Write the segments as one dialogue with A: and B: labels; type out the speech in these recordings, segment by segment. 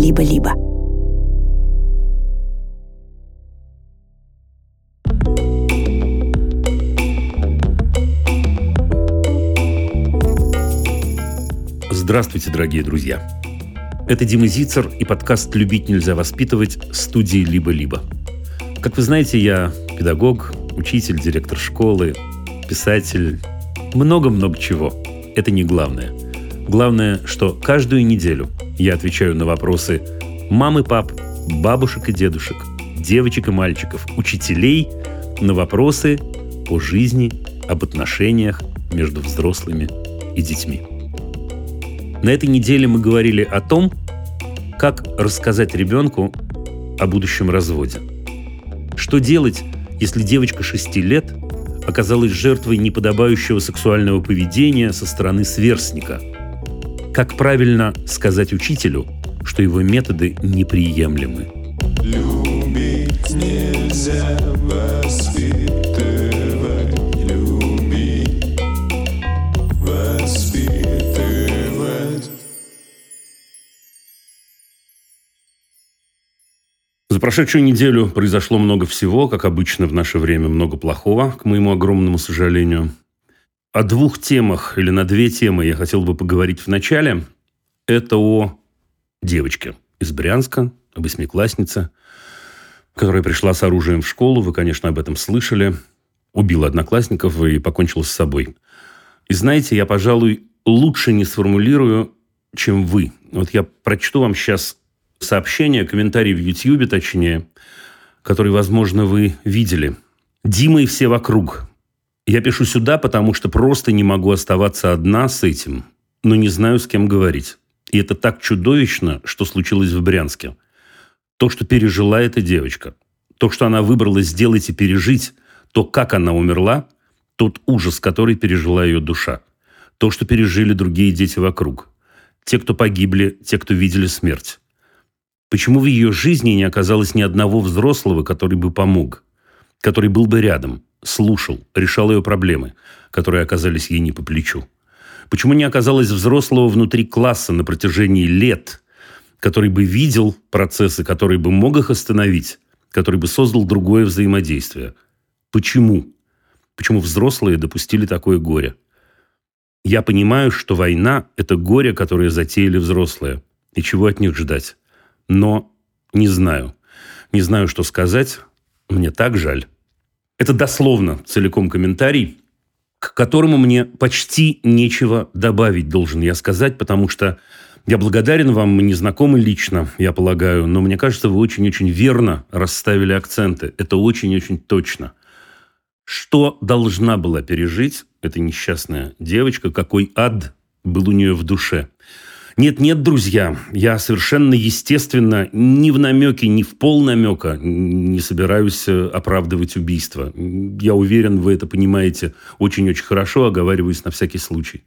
A: «Либо-либо».
B: Здравствуйте, дорогие друзья! Это Дима Зицер и подкаст «Любить нельзя воспитывать» студии «Либо-либо». Как вы знаете, я педагог, учитель, директор школы, писатель, много-много чего. Это не главное. Главное, что каждую неделю я отвечаю на вопросы мам и пап, бабушек и дедушек, девочек и мальчиков, учителей на вопросы о жизни, об отношениях между взрослыми и детьми. На этой неделе мы говорили о том, как рассказать ребенку о будущем разводе. Что делать, если девочка 6 лет оказалась жертвой неподобающего сексуального поведения со стороны сверстника? Как правильно сказать учителю, что его методы неприемлемы? Любить нельзя За прошедшую неделю произошло много всего, как обычно в наше время много плохого, к моему огромному сожалению. О двух темах или на две темы я хотел бы поговорить в начале. Это о девочке из Брянска, восьмикласснице, которая пришла с оружием в школу. Вы, конечно, об этом слышали. Убила одноклассников и покончила с собой. И знаете, я, пожалуй, лучше не сформулирую, чем вы. Вот я прочту вам сейчас сообщение, комментарий в YouTube, точнее, который, возможно, вы видели. Дима и все вокруг. Я пишу сюда, потому что просто не могу оставаться одна с этим, но не знаю, с кем говорить. И это так чудовищно, что случилось в Брянске. То, что пережила эта девочка, то, что она выбрала сделать и пережить, то, как она умерла, тот ужас, который пережила ее душа, то, что пережили другие дети вокруг, те, кто погибли, те, кто видели смерть. Почему в ее жизни не оказалось ни одного взрослого, который бы помог, который был бы рядом, слушал, решал ее проблемы, которые оказались ей не по плечу? Почему не оказалось взрослого внутри класса на протяжении лет, который бы видел процессы, который бы мог их остановить, который бы создал другое взаимодействие? Почему? Почему взрослые допустили такое горе? Я понимаю, что война – это горе, которое затеяли взрослые. И чего от них ждать? но не знаю. Не знаю, что сказать. Мне так жаль. Это дословно целиком комментарий, к которому мне почти нечего добавить, должен я сказать, потому что я благодарен вам, мы не знакомы лично, я полагаю, но мне кажется, вы очень-очень верно расставили акценты. Это очень-очень точно. Что должна была пережить эта несчастная девочка, какой ад был у нее в душе – нет-нет, друзья, я совершенно естественно ни в намеке, ни в пол намека не собираюсь э, оправдывать убийство. Я уверен, вы это понимаете очень-очень хорошо, оговариваюсь на всякий случай.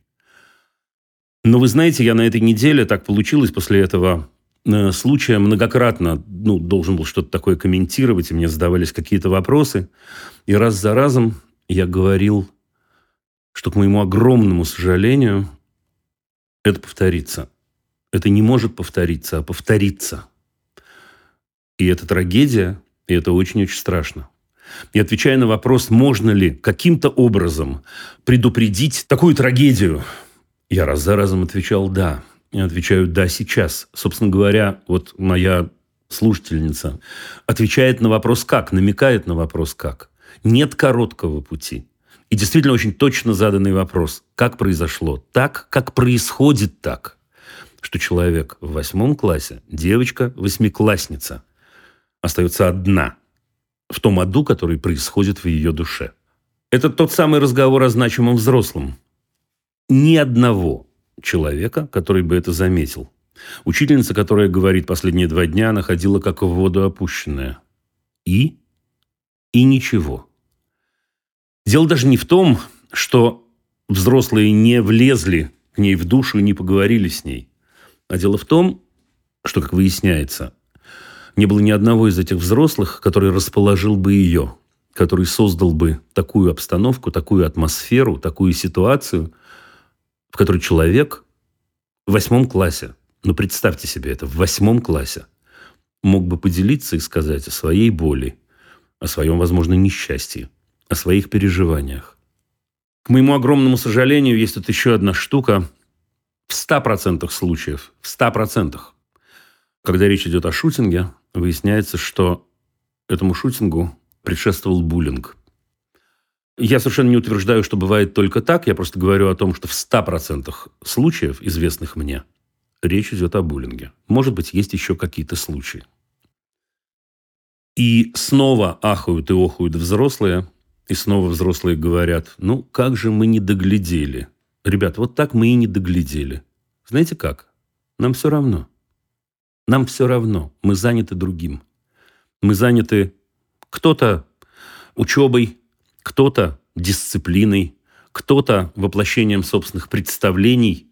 B: Но вы знаете, я на этой неделе, так получилось после этого э, случая, многократно ну, должен был что-то такое комментировать, и мне задавались какие-то вопросы. И раз за разом я говорил, что, к моему огромному сожалению, это повторится это не может повториться, а повториться. И это трагедия, и это очень-очень страшно. И отвечая на вопрос, можно ли каким-то образом предупредить такую трагедию, я раз за разом отвечал «да». И отвечаю «да» сейчас. Собственно говоря, вот моя слушательница отвечает на вопрос «как», намекает на вопрос «как». Нет короткого пути. И действительно очень точно заданный вопрос. Как произошло? Так, как происходит так – что человек в восьмом классе, девочка восьмиклассница, остается одна в том аду, который происходит в ее душе. Это тот самый разговор о значимом взрослом. Ни одного человека, который бы это заметил. Учительница, которая говорит последние два дня, она ходила как в воду опущенная. И? И ничего. Дело даже не в том, что взрослые не влезли к ней в душу и не поговорили с ней. А дело в том, что, как выясняется, не было ни одного из этих взрослых, который расположил бы ее, который создал бы такую обстановку, такую атмосферу, такую ситуацию, в которой человек в восьмом классе, Но представьте себе это, в восьмом классе мог бы поделиться и сказать о своей боли, о своем, возможно, несчастье, о своих переживаниях. К моему огромному сожалению, есть тут еще одна штука. В 100% случаев, в 100%, когда речь идет о шутинге, выясняется, что этому шутингу предшествовал буллинг. Я совершенно не утверждаю, что бывает только так. Я просто говорю о том, что в 100% случаев, известных мне, речь идет о буллинге. Может быть, есть еще какие-то случаи. И снова ахают и охают взрослые, и снова взрослые говорят, ну, как же мы не доглядели. Ребят, вот так мы и не доглядели. Знаете как? Нам все равно. Нам все равно. Мы заняты другим. Мы заняты кто-то учебой, кто-то дисциплиной, кто-то воплощением собственных представлений.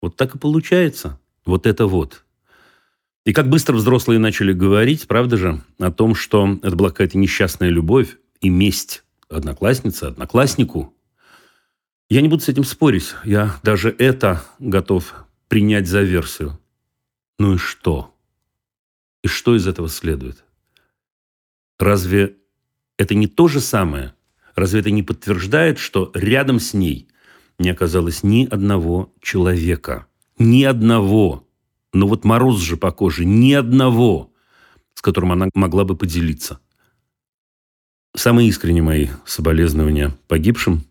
B: Вот так и получается. Вот это вот. И как быстро взрослые начали говорить, правда же, о том, что это была какая-то несчастная любовь и месть одноклассницы, однокласснику. Я не буду с этим спорить. Я даже это готов принять за версию. Ну и что? И что из этого следует? Разве это не то же самое, Разве это не подтверждает, что рядом с ней не оказалось ни одного человека? Ни одного. Но вот мороз же по коже. Ни одного, с которым она могла бы поделиться. Самые искренние мои соболезнования погибшим.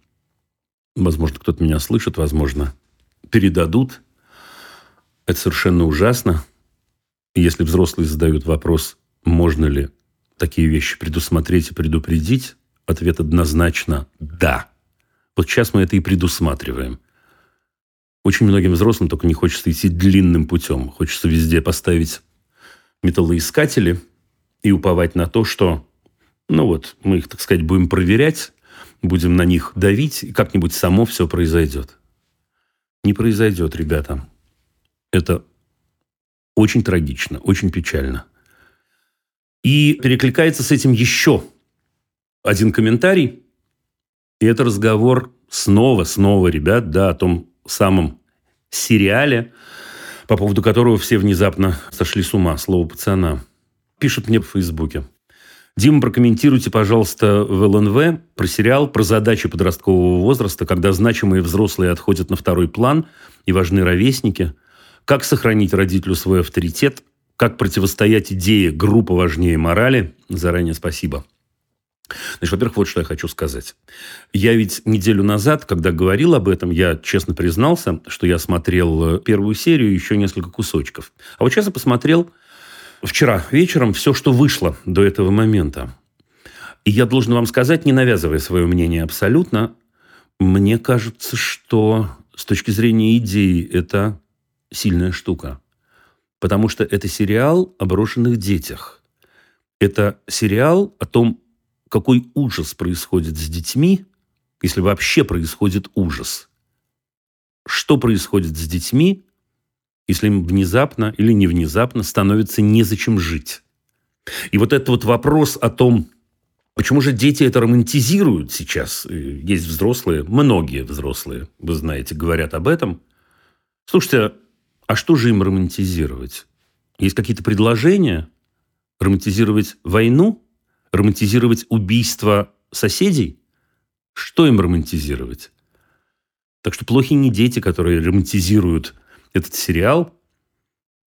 B: Возможно, кто-то меня слышит, возможно, передадут. Это совершенно ужасно. Если взрослые задают вопрос, можно ли такие вещи предусмотреть и предупредить, Ответ однозначно «да». Вот сейчас мы это и предусматриваем. Очень многим взрослым только не хочется идти длинным путем. Хочется везде поставить металлоискатели и уповать на то, что, ну вот, мы их, так сказать, будем проверять, будем на них давить, и как-нибудь само все произойдет. Не произойдет, ребята. Это очень трагично, очень печально. И перекликается с этим еще один комментарий, и это разговор снова, снова, ребят, да, о том самом сериале, по поводу которого все внезапно сошли с ума, слово пацана. Пишет мне в Фейсбуке. Дима, прокомментируйте, пожалуйста, в ЛНВ про сериал, про задачи подросткового возраста, когда значимые взрослые отходят на второй план и важны ровесники. Как сохранить родителю свой авторитет? Как противостоять идее «группа важнее морали»? Заранее спасибо. Значит, во-первых, вот что я хочу сказать. Я ведь неделю назад, когда говорил об этом, я честно признался, что я смотрел э, первую серию и еще несколько кусочков. А вот сейчас я посмотрел вчера вечером все, что вышло до этого момента. И я должен вам сказать, не навязывая свое мнение абсолютно, мне кажется, что с точки зрения идеи это сильная штука. Потому что это сериал о брошенных детях. Это сериал о том, какой ужас происходит с детьми, если вообще происходит ужас. Что происходит с детьми, если им внезапно или не внезапно становится незачем жить? И вот этот вот вопрос о том, почему же дети это романтизируют сейчас, есть взрослые, многие взрослые, вы знаете, говорят об этом. Слушайте, а что же им романтизировать? Есть какие-то предложения? Романтизировать войну? романтизировать убийство соседей? Что им романтизировать? Так что плохи не дети, которые романтизируют этот сериал,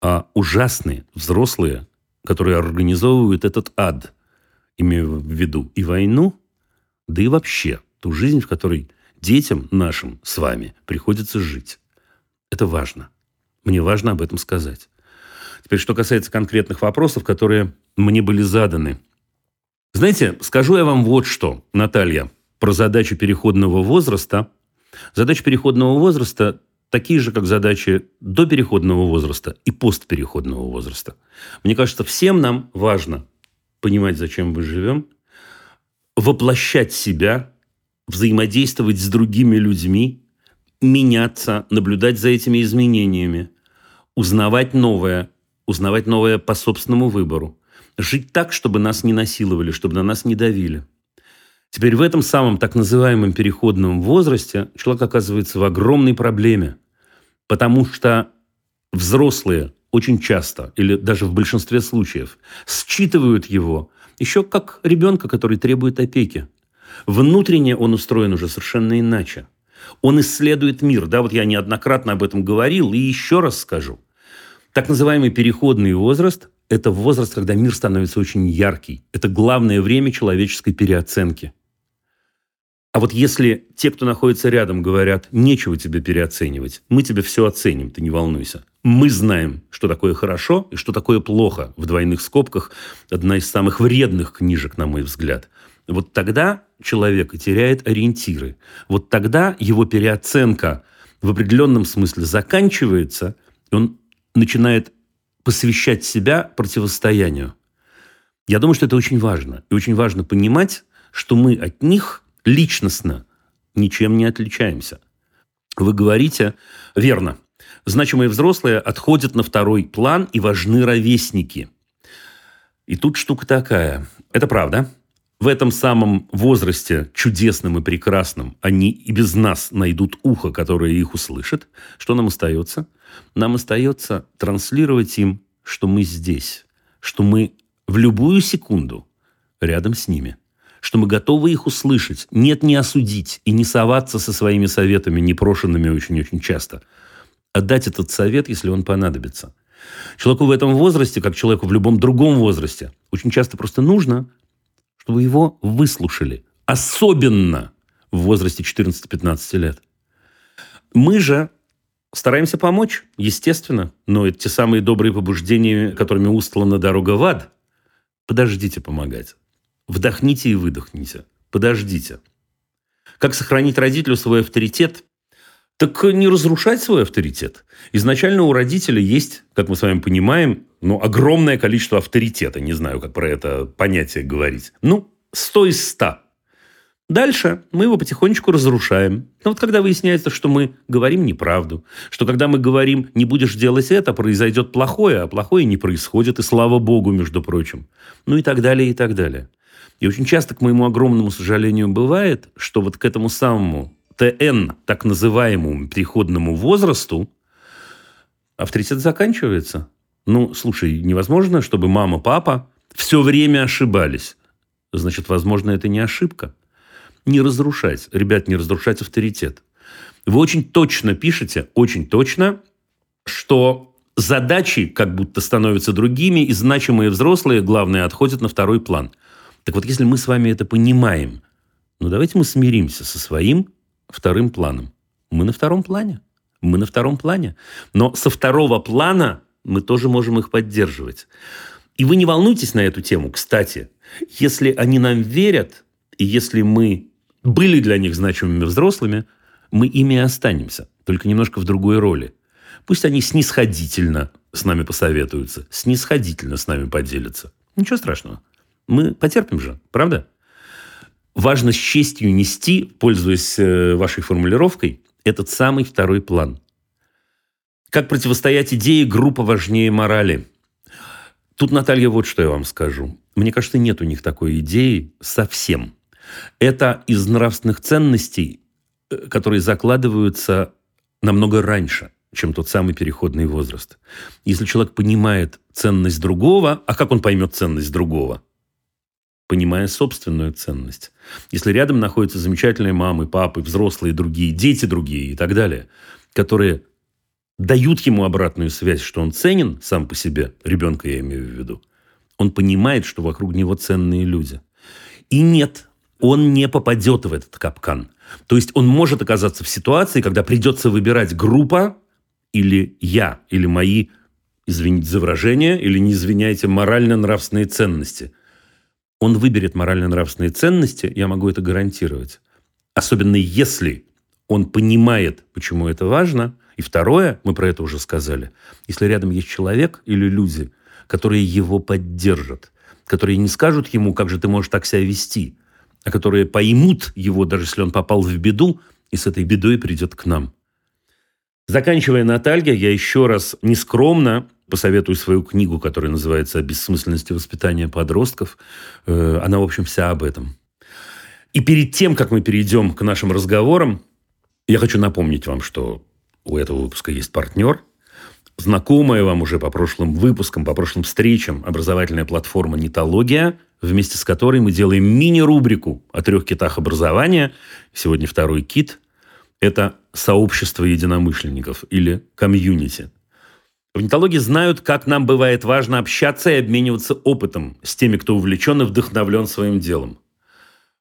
B: а ужасные взрослые, которые организовывают этот ад, имея в виду и войну, да и вообще ту жизнь, в которой детям нашим с вами приходится жить. Это важно. Мне важно об этом сказать. Теперь, что касается конкретных вопросов, которые мне были заданы – знаете, скажу я вам вот что, Наталья, про задачу переходного возраста. Задачи переходного возраста такие же, как задачи до переходного возраста и постпереходного возраста. Мне кажется, всем нам важно понимать, зачем мы живем, воплощать себя, взаимодействовать с другими людьми, меняться, наблюдать за этими изменениями, узнавать новое, узнавать новое по собственному выбору, жить так, чтобы нас не насиловали, чтобы на нас не давили. Теперь в этом самом так называемом переходном возрасте человек оказывается в огромной проблеме, потому что взрослые очень часто, или даже в большинстве случаев, считывают его еще как ребенка, который требует опеки. Внутренне он устроен уже совершенно иначе. Он исследует мир. Да, вот я неоднократно об этом говорил и еще раз скажу. Так называемый переходный возраст – это возраст, когда мир становится очень яркий. Это главное время человеческой переоценки. А вот если те, кто находится рядом, говорят, нечего тебе переоценивать, мы тебе все оценим, ты не волнуйся. Мы знаем, что такое хорошо и что такое плохо. В двойных скобках одна из самых вредных книжек, на мой взгляд. Вот тогда человек теряет ориентиры. Вот тогда его переоценка в определенном смысле заканчивается, и он начинает посвящать себя противостоянию. Я думаю, что это очень важно. И очень важно понимать, что мы от них личностно ничем не отличаемся. Вы говорите верно. Значимые взрослые отходят на второй план и важны ровесники. И тут штука такая. Это правда. В этом самом возрасте, чудесном и прекрасном, они и без нас найдут ухо, которое их услышит. Что нам остается? Нам остается транслировать им, что мы здесь, что мы в любую секунду рядом с ними – что мы готовы их услышать, нет не осудить и не соваться со своими советами, непрошенными очень-очень часто, а дать этот совет, если он понадобится. Человеку в этом возрасте, как человеку в любом другом возрасте, очень часто просто нужно, чтобы его выслушали. Особенно в возрасте 14-15 лет. Мы же стараемся помочь, естественно, но это те самые добрые побуждения, которыми устлана дорога в ад. Подождите помогать. Вдохните и выдохните. Подождите. Как сохранить родителю свой авторитет? Так не разрушать свой авторитет. Изначально у родителя есть, как мы с вами понимаем, ну, огромное количество авторитета. Не знаю, как про это понятие говорить. Ну, 100 из 100. Дальше мы его потихонечку разрушаем. Но вот когда выясняется, что мы говорим неправду, что когда мы говорим «не будешь делать это», произойдет плохое, а плохое не происходит, и слава богу, между прочим. Ну и так далее, и так далее. И очень часто, к моему огромному сожалению, бывает, что вот к этому самому ТН, так называемому переходному возрасту, авторитет заканчивается. Ну, слушай, невозможно, чтобы мама, папа все время ошибались. Значит, возможно, это не ошибка. Не разрушать. Ребят, не разрушать авторитет. Вы очень точно пишете, очень точно, что задачи как будто становятся другими, и значимые взрослые, главное, отходят на второй план – так вот, если мы с вами это понимаем, ну давайте мы смиримся со своим вторым планом. Мы на втором плане. Мы на втором плане. Но со второго плана мы тоже можем их поддерживать. И вы не волнуйтесь на эту тему. Кстати, если они нам верят, и если мы были для них значимыми взрослыми, мы ими и останемся, только немножко в другой роли. Пусть они снисходительно с нами посоветуются, снисходительно с нами поделятся. Ничего страшного. Мы потерпим же, правда? Важно с честью нести, пользуясь э, вашей формулировкой, этот самый второй план. Как противостоять идее «группа важнее морали»? Тут, Наталья, вот что я вам скажу. Мне кажется, нет у них такой идеи совсем. Это из нравственных ценностей, э, которые закладываются намного раньше, чем тот самый переходный возраст. Если человек понимает ценность другого, а как он поймет ценность другого? Понимая собственную ценность. Если рядом находятся замечательные мамы, папы, взрослые другие, дети другие и так далее, которые дают ему обратную связь, что он ценен сам по себе, ребенка я имею в виду, он понимает, что вокруг него ценные люди. И нет, он не попадет в этот капкан. То есть он может оказаться в ситуации, когда придется выбирать группа или я, или мои, извините за выражение, или не извиняйте, морально-нравственные ценности – он выберет морально-нравственные ценности, я могу это гарантировать. Особенно если он понимает, почему это важно. И второе, мы про это уже сказали, если рядом есть человек или люди, которые его поддержат, которые не скажут ему, как же ты можешь так себя вести, а которые поймут его, даже если он попал в беду, и с этой бедой придет к нам. Заканчивая Наталья, я еще раз нескромно посоветую свою книгу, которая называется «О бессмысленности воспитания подростков». Э, она, в общем, вся об этом. И перед тем, как мы перейдем к нашим разговорам, я хочу напомнить вам, что у этого выпуска есть партнер. знакомая вам уже по прошлым выпускам, по прошлым встречам образовательная платформа «Нитология», вместе с которой мы делаем мини-рубрику о трех китах образования. Сегодня второй кит – это сообщество единомышленников или комьюнити. В нитологии знают, как нам бывает важно общаться и обмениваться опытом с теми, кто увлечен и вдохновлен своим делом.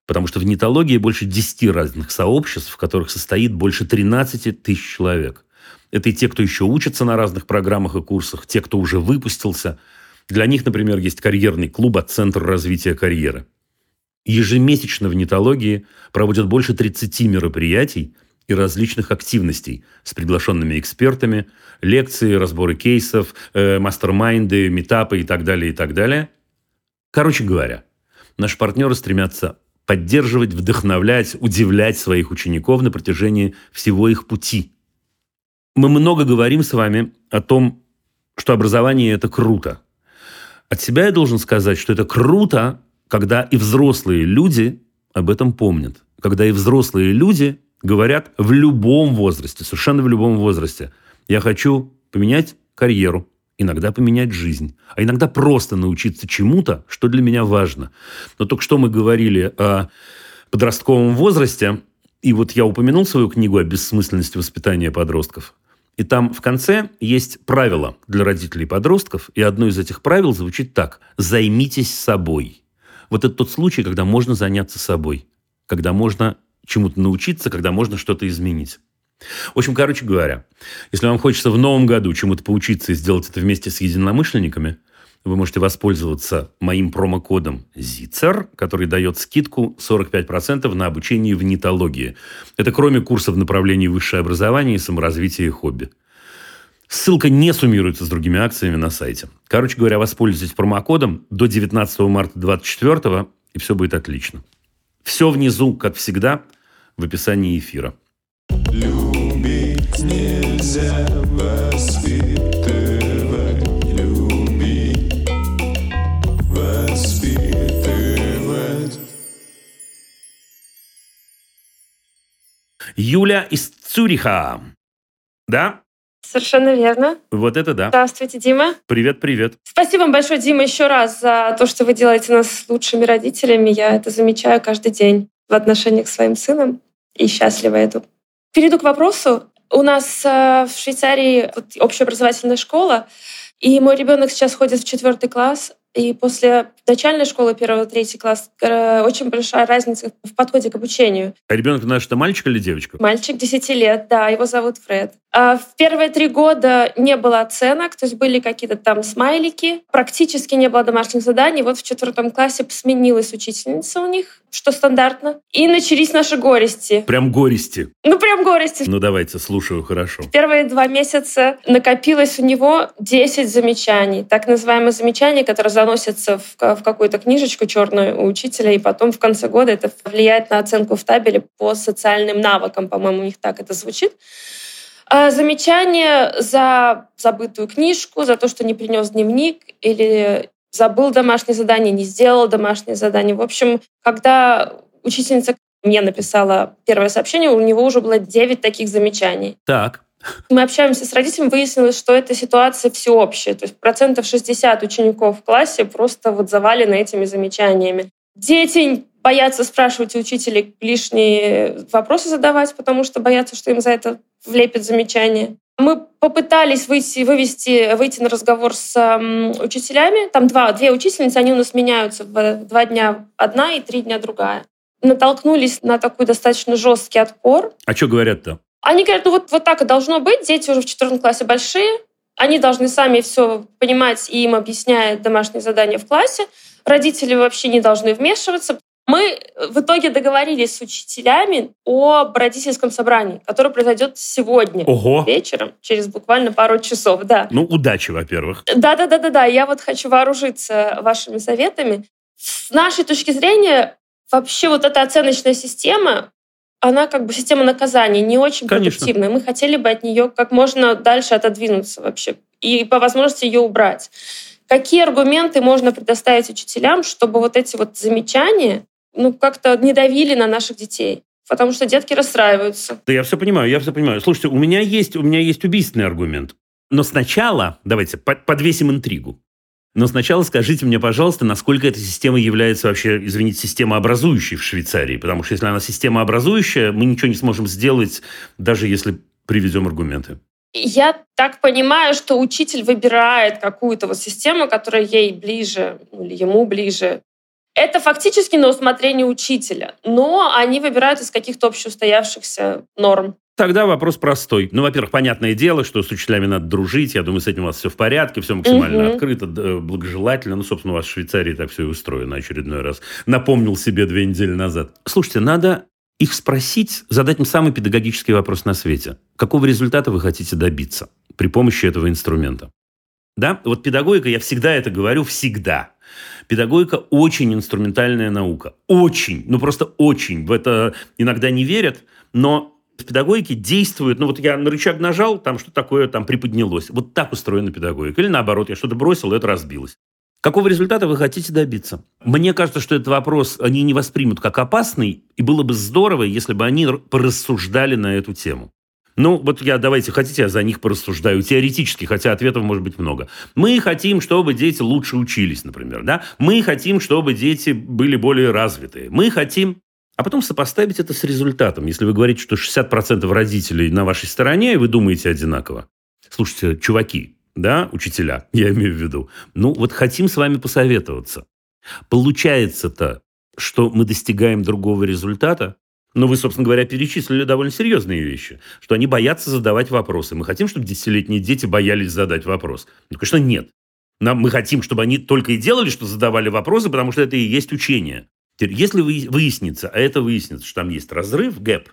B: Потому что в нитологии больше 10 разных сообществ, в которых состоит больше 13 тысяч человек. Это и те, кто еще учится на разных программах и курсах, те, кто уже выпустился. Для них, например, есть карьерный клуб от Центра развития карьеры. Ежемесячно в нитологии проводят больше 30 мероприятий и различных активностей с приглашенными экспертами, лекции, разборы кейсов, э, мастер-майнды, метапы и так далее, и так далее. Короче говоря, наши партнеры стремятся поддерживать, вдохновлять, удивлять своих учеников на протяжении всего их пути. Мы много говорим с вами о том, что образование – это круто. От себя я должен сказать, что это круто, когда и взрослые люди об этом помнят. Когда и взрослые люди говорят в любом возрасте, совершенно в любом возрасте. Я хочу поменять карьеру, иногда поменять жизнь, а иногда просто научиться чему-то, что для меня важно. Но только что мы говорили о подростковом возрасте, и вот я упомянул свою книгу о бессмысленности воспитания подростков. И там в конце есть правило для родителей подростков, и одно из этих правил звучит так. «Займитесь собой». Вот это тот случай, когда можно заняться собой, когда можно чему-то научиться, когда можно что-то изменить. В общем, короче говоря, если вам хочется в новом году чему-то поучиться и сделать это вместе с единомышленниками, вы можете воспользоваться моим промокодом ZICER, который дает скидку 45% на обучение в нитологии. Это кроме курсов в направлении высшее образование и саморазвитие и хобби. Ссылка не суммируется с другими акциями на сайте. Короче говоря, воспользуйтесь промокодом до 19 марта 2024, и все будет отлично. Все внизу, как всегда, в описании эфира. Любить нельзя воспитывать, любить, воспитывать. Юля из Цюриха. Да?
A: Совершенно верно.
B: Вот это да.
A: Здравствуйте, Дима.
B: Привет, привет.
A: Спасибо вам большое, Дима, еще раз за то, что вы делаете нас лучшими родителями. Я это замечаю каждый день в отношениях с своим сыном и счастлива эту. Перейду к вопросу. У нас э, в Швейцарии общеобразовательная школа, и мой ребенок сейчас ходит в четвертый класс, и после начальной школы, первого, третий класс, э, очень большая разница в подходе к обучению.
B: А ребенок наш это мальчик или девочка?
A: Мальчик 10 лет, да, его зовут Фред. А в первые три года не было оценок, то есть были какие-то там смайлики, практически не было домашних заданий. Вот в четвертом классе сменилась учительница у них, что стандартно. И начались наши горести.
B: Прям горести?
A: Ну, прям горести.
B: Ну, давайте, слушаю, хорошо.
A: В первые два месяца накопилось у него 10 замечаний. Так называемые замечания, которые заносятся в, в какую-то книжечку черную у учителя, и потом в конце года это влияет на оценку в табеле по социальным навыкам, по-моему, у них так это звучит. А замечание за забытую книжку, за то, что не принес дневник или забыл домашнее задание, не сделал домашнее задание. В общем, когда учительница мне написала первое сообщение, у него уже было 9 таких замечаний.
B: Так.
A: Мы общаемся с родителями, выяснилось, что эта ситуация всеобщая. То есть процентов 60 учеников в классе просто вот завалены этими замечаниями. Дети боятся спрашивать у учителей лишние вопросы задавать, потому что боятся, что им за это влепят замечание. Мы попытались выйти, вывести, выйти на разговор с э, учителями. Там два, две учительницы, они у нас меняются в два дня одна и три дня другая. Натолкнулись на такой достаточно жесткий отпор.
B: А что говорят-то?
A: Они говорят, ну вот, вот так и должно быть, дети уже в четвертом классе большие, они должны сами все понимать, и им объясняют домашние задания в классе. Родители вообще не должны вмешиваться. Мы в итоге договорились с учителями об родительском собрании, которое произойдет сегодня
B: Ого.
A: вечером, через буквально пару часов. Да.
B: Ну, удачи, во-первых.
A: Да, да, да, да, да. Я вот хочу вооружиться вашими советами. С нашей точки зрения, вообще вот эта оценочная система, она как бы система наказания не очень Конечно. продуктивная. Мы хотели бы от нее как можно дальше отодвинуться вообще и по возможности ее убрать. Какие аргументы можно предоставить учителям, чтобы вот эти вот замечания ну, как-то не давили на наших детей. Потому что детки расстраиваются.
B: Да я все понимаю, я все понимаю. Слушайте, у меня есть, у меня есть убийственный аргумент. Но сначала, давайте, подвесим интригу. Но сначала скажите мне, пожалуйста, насколько эта система является вообще, извините, системообразующей в Швейцарии. Потому что если она системообразующая, мы ничего не сможем сделать, даже если приведем аргументы.
A: Я так понимаю, что учитель выбирает какую-то вот систему, которая ей ближе ну, или ему ближе. Это фактически на усмотрение учителя, но они выбирают из каких-то общеустоявшихся норм.
B: Тогда вопрос простой. Ну, во-первых, понятное дело, что с учителями надо дружить. Я думаю, с этим у вас все в порядке, все максимально угу. открыто, благожелательно. Ну, собственно, у вас в Швейцарии так все и устроено очередной раз. Напомнил себе две недели назад. Слушайте, надо их спросить, задать им самый педагогический вопрос на свете. Какого результата вы хотите добиться при помощи этого инструмента? Да, вот педагогика, я всегда это говорю, всегда. Педагогика очень инструментальная наука. Очень, ну просто очень. В это иногда не верят, но в педагогике действует, ну вот я на рычаг нажал, там что такое там приподнялось. Вот так устроена педагогика. Или наоборот, я что-то бросил, это разбилось. Какого результата вы хотите добиться? Мне кажется, что этот вопрос они не воспримут как опасный, и было бы здорово, если бы они порассуждали на эту тему. Ну, вот я, давайте, хотите, я за них порассуждаю теоретически, хотя ответов может быть много. Мы хотим, чтобы дети лучше учились, например, да? Мы хотим, чтобы дети были более развитые. Мы хотим а потом сопоставить это с результатом. Если вы говорите, что 60% родителей на вашей стороне, и вы думаете одинаково. Слушайте, чуваки, да, учителя, я имею в виду, ну вот хотим с вами посоветоваться. Получается-то, что мы достигаем другого результата, но вы, собственно говоря, перечислили довольно серьезные вещи, что они боятся задавать вопросы. Мы хотим, чтобы десятилетние дети боялись задать вопрос. Ну, конечно, нет. Нам, мы хотим, чтобы они только и делали, что задавали вопросы, потому что это и есть учение. Если выяснится, а это выяснится, что там есть разрыв, гэп,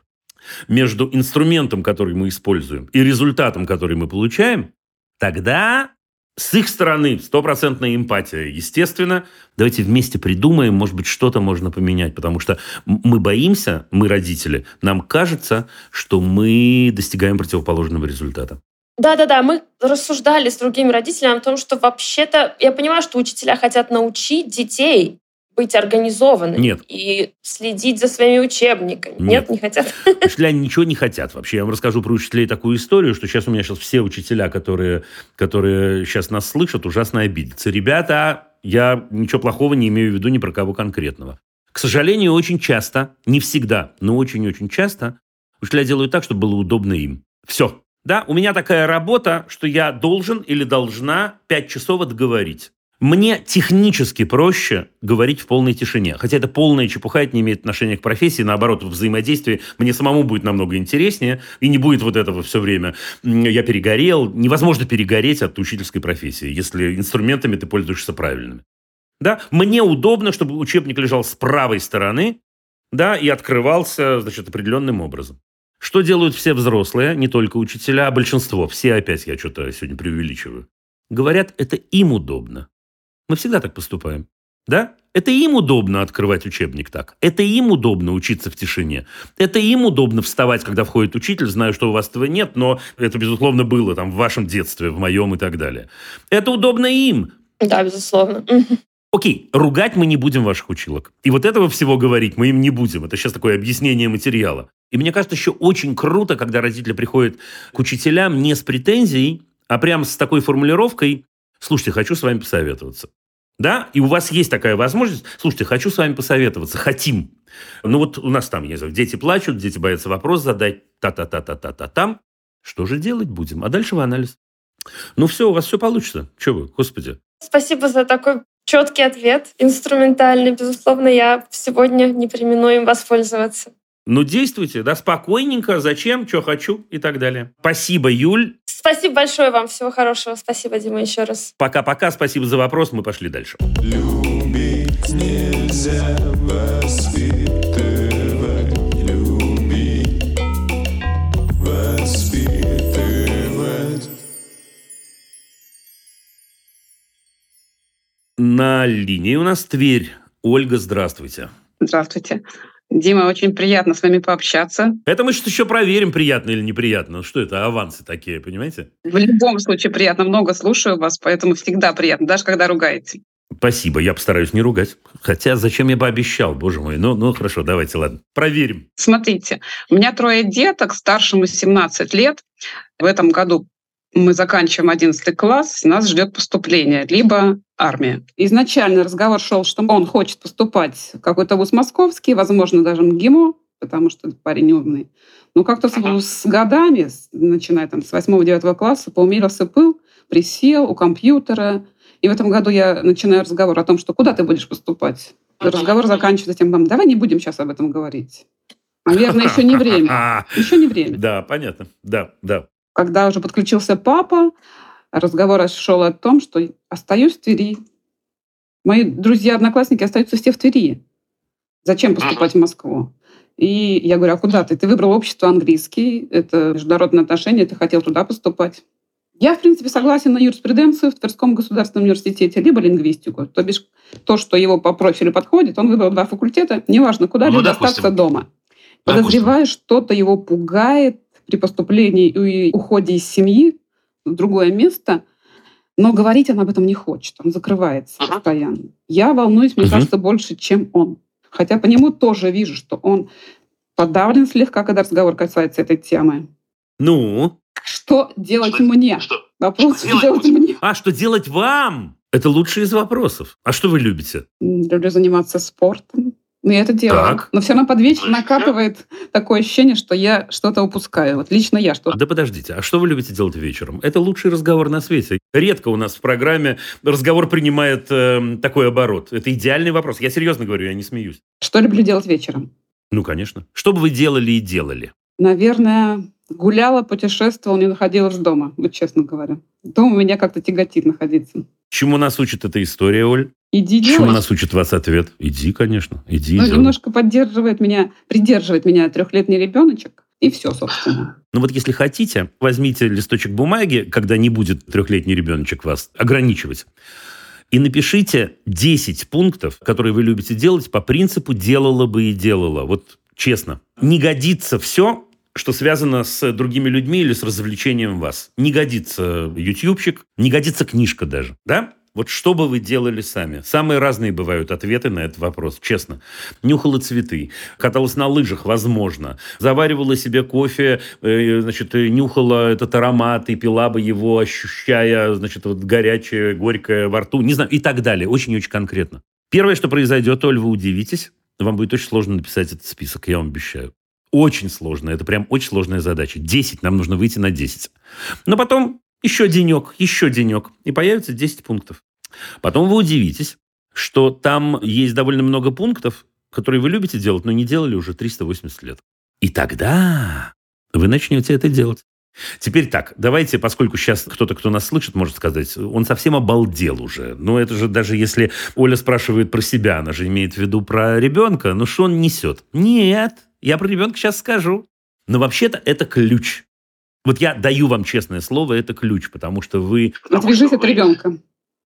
B: между инструментом, который мы используем, и результатом, который мы получаем, тогда с их стороны стопроцентная эмпатия. Естественно, давайте вместе придумаем, может быть, что-то можно поменять, потому что мы боимся, мы родители, нам кажется, что мы достигаем противоположного результата.
A: Да-да-да, мы рассуждали с другими родителями о том, что вообще-то, я понимаю, что учителя хотят научить детей быть организованными
B: Нет.
A: и следить за своими учебниками. Нет, Нет не хотят.
B: Учителя ничего не хотят вообще. Я вам расскажу про учителей такую историю, что сейчас у меня сейчас все учителя, которые, которые сейчас нас слышат, ужасно обидятся. Ребята, я ничего плохого не имею в виду ни про кого конкретного. К сожалению, очень часто, не всегда, но очень-очень часто учителя делают так, чтобы было удобно им. Все. Да, у меня такая работа, что я должен или должна 5 часов отговорить. Мне технически проще говорить в полной тишине. Хотя это полная чепуха, это не имеет отношения к профессии. Наоборот, в взаимодействии мне самому будет намного интереснее. И не будет вот этого все время. Я перегорел. Невозможно перегореть от учительской профессии, если инструментами ты пользуешься правильными. Да? Мне удобно, чтобы учебник лежал с правой стороны да, и открывался значит, определенным образом. Что делают все взрослые, не только учителя, а большинство, все опять я что-то сегодня преувеличиваю, говорят, это им удобно. Мы всегда так поступаем. Да? Это им удобно открывать учебник так. Это им удобно учиться в тишине. Это им удобно вставать, когда входит учитель, знаю, что у вас этого нет, но это, безусловно, было там в вашем детстве, в моем и так далее. Это удобно им.
A: Да, безусловно.
B: Окей, ругать мы не будем ваших училок. И вот этого всего говорить мы им не будем. Это сейчас такое объяснение материала. И мне кажется, еще очень круто, когда родители приходят к учителям не с претензией, а прямо с такой формулировкой «Слушайте, хочу с вами посоветоваться» да, и у вас есть такая возможность, слушайте, хочу с вами посоветоваться, хотим. Ну вот у нас там, я знаю, дети плачут, дети боятся вопрос задать, та-та-та-та-та-та там. Что же делать будем? А дальше в анализ. Ну все, у вас все получится. Че вы, господи.
A: Спасибо за такой четкий ответ, инструментальный. Безусловно, я сегодня не примену им воспользоваться.
B: Ну, действуйте, да, спокойненько, зачем, что хочу и так далее. Спасибо, Юль.
A: Спасибо большое вам. Всего хорошего. Спасибо, Дима, еще раз.
B: Пока-пока. Спасибо за вопрос. Мы пошли дальше. Любить нельзя воспитывать. Любить, воспитывать. На линии у нас Тверь. Ольга, здравствуйте.
C: Здравствуйте. Дима, очень приятно с вами пообщаться.
B: Это мы сейчас еще проверим, приятно или неприятно. Что это, авансы такие, понимаете?
C: В любом случае приятно, много слушаю вас, поэтому всегда приятно, даже когда ругаете.
B: Спасибо, я постараюсь не ругать. Хотя зачем я бы обещал, боже мой. Ну, ну хорошо, давайте, ладно. Проверим.
C: Смотрите, у меня трое деток, старшему 17 лет. В этом году мы заканчиваем 11 класс, нас ждет поступление, либо армия. Изначально разговор шел, что он хочет поступать в какой-то вуз московский, возможно, даже МГИМО, потому что парень умный. Но как-то с, с годами, начиная там с 8-9 класса, поумерился пыл, присел у компьютера. И в этом году я начинаю разговор о том, что куда ты будешь поступать. Разговор заканчивается тем, давай не будем сейчас об этом говорить. Наверное, еще не время. Еще не время.
B: Да, понятно. Да, да.
C: Когда уже подключился папа, разговор шел о том, что остаюсь в Твери. Мои друзья-одноклассники остаются все в Твери. Зачем поступать в Москву? И я говорю, а куда ты? Ты выбрал общество английский, это международные отношения, ты хотел туда поступать. Я, в принципе, согласен на юриспруденцию в Тверском государственном университете, либо лингвистику. То бишь, то, что его по профилю подходит, он выбрал два факультета, неважно куда, ну, либо остаться дома. Подозреваю, что-то его пугает при поступлении и уходе из семьи в другое место, но говорить он об этом не хочет, он закрывается ага. постоянно. Я волнуюсь, мне угу. кажется, больше, чем он. Хотя по нему тоже вижу, что он подавлен слегка, когда разговор касается этой темы.
B: Ну?
C: Что делать что, мне? Что? Вопрос, что делать мне?
B: А, что делать вам? Это лучший из вопросов. А что вы любите?
C: Люблю заниматься спортом. Ну, я это делаю. Так. Но все равно под вечер накатывает такое ощущение, что я что-то упускаю. Вот лично я что-то.
B: Да подождите, а что вы любите делать вечером? Это лучший разговор на свете. Редко у нас в программе разговор принимает э, такой оборот. Это идеальный вопрос. Я серьезно говорю, я не смеюсь.
C: Что люблю делать вечером?
B: Ну, конечно. Что бы вы делали и делали?
C: Наверное, гуляла, путешествовала, не находилась дома, вот честно говоря. Дома меня как-то тяготит находиться.
B: Чему нас учит эта история, Оль?
C: Иди
B: Чему делать. нас учит вас ответ? Иди, конечно, иди.
C: Ну, немножко поддерживает меня, придерживает меня трехлетний ребеночек. И все, собственно.
B: Ну вот если хотите, возьмите листочек бумаги, когда не будет трехлетний ребеночек вас ограничивать, и напишите 10 пунктов, которые вы любите делать по принципу «делала бы и делала». Вот честно. Не годится все, что связано с другими людьми или с развлечением вас. Не годится ютубчик, не годится книжка даже, да? Вот что бы вы делали сами? Самые разные бывают ответы на этот вопрос, честно. Нюхала цветы, каталась на лыжах, возможно. Заваривала себе кофе, э, значит, нюхала этот аромат и пила бы его, ощущая, значит, вот горячее, горькое во рту, не знаю, и так далее. Очень-очень конкретно. Первое, что произойдет, Оль, вы удивитесь. Вам будет очень сложно написать этот список, я вам обещаю. Очень сложно. Это прям очень сложная задача. 10. Нам нужно выйти на 10. Но потом еще денек, еще денек. И появится 10 пунктов. Потом вы удивитесь, что там есть довольно много пунктов, которые вы любите делать, но не делали уже 380 лет. И тогда вы начнете это делать. Теперь так, давайте, поскольку сейчас кто-то, кто нас слышит, может сказать, он совсем обалдел уже. Но это же даже если Оля спрашивает про себя, она же имеет в виду про ребенка, ну что он несет? Нет, я про ребенка сейчас скажу. Но вообще-то это ключ. Вот я даю вам честное слово, это ключ, потому что вы...
C: Отвяжись от ребенка.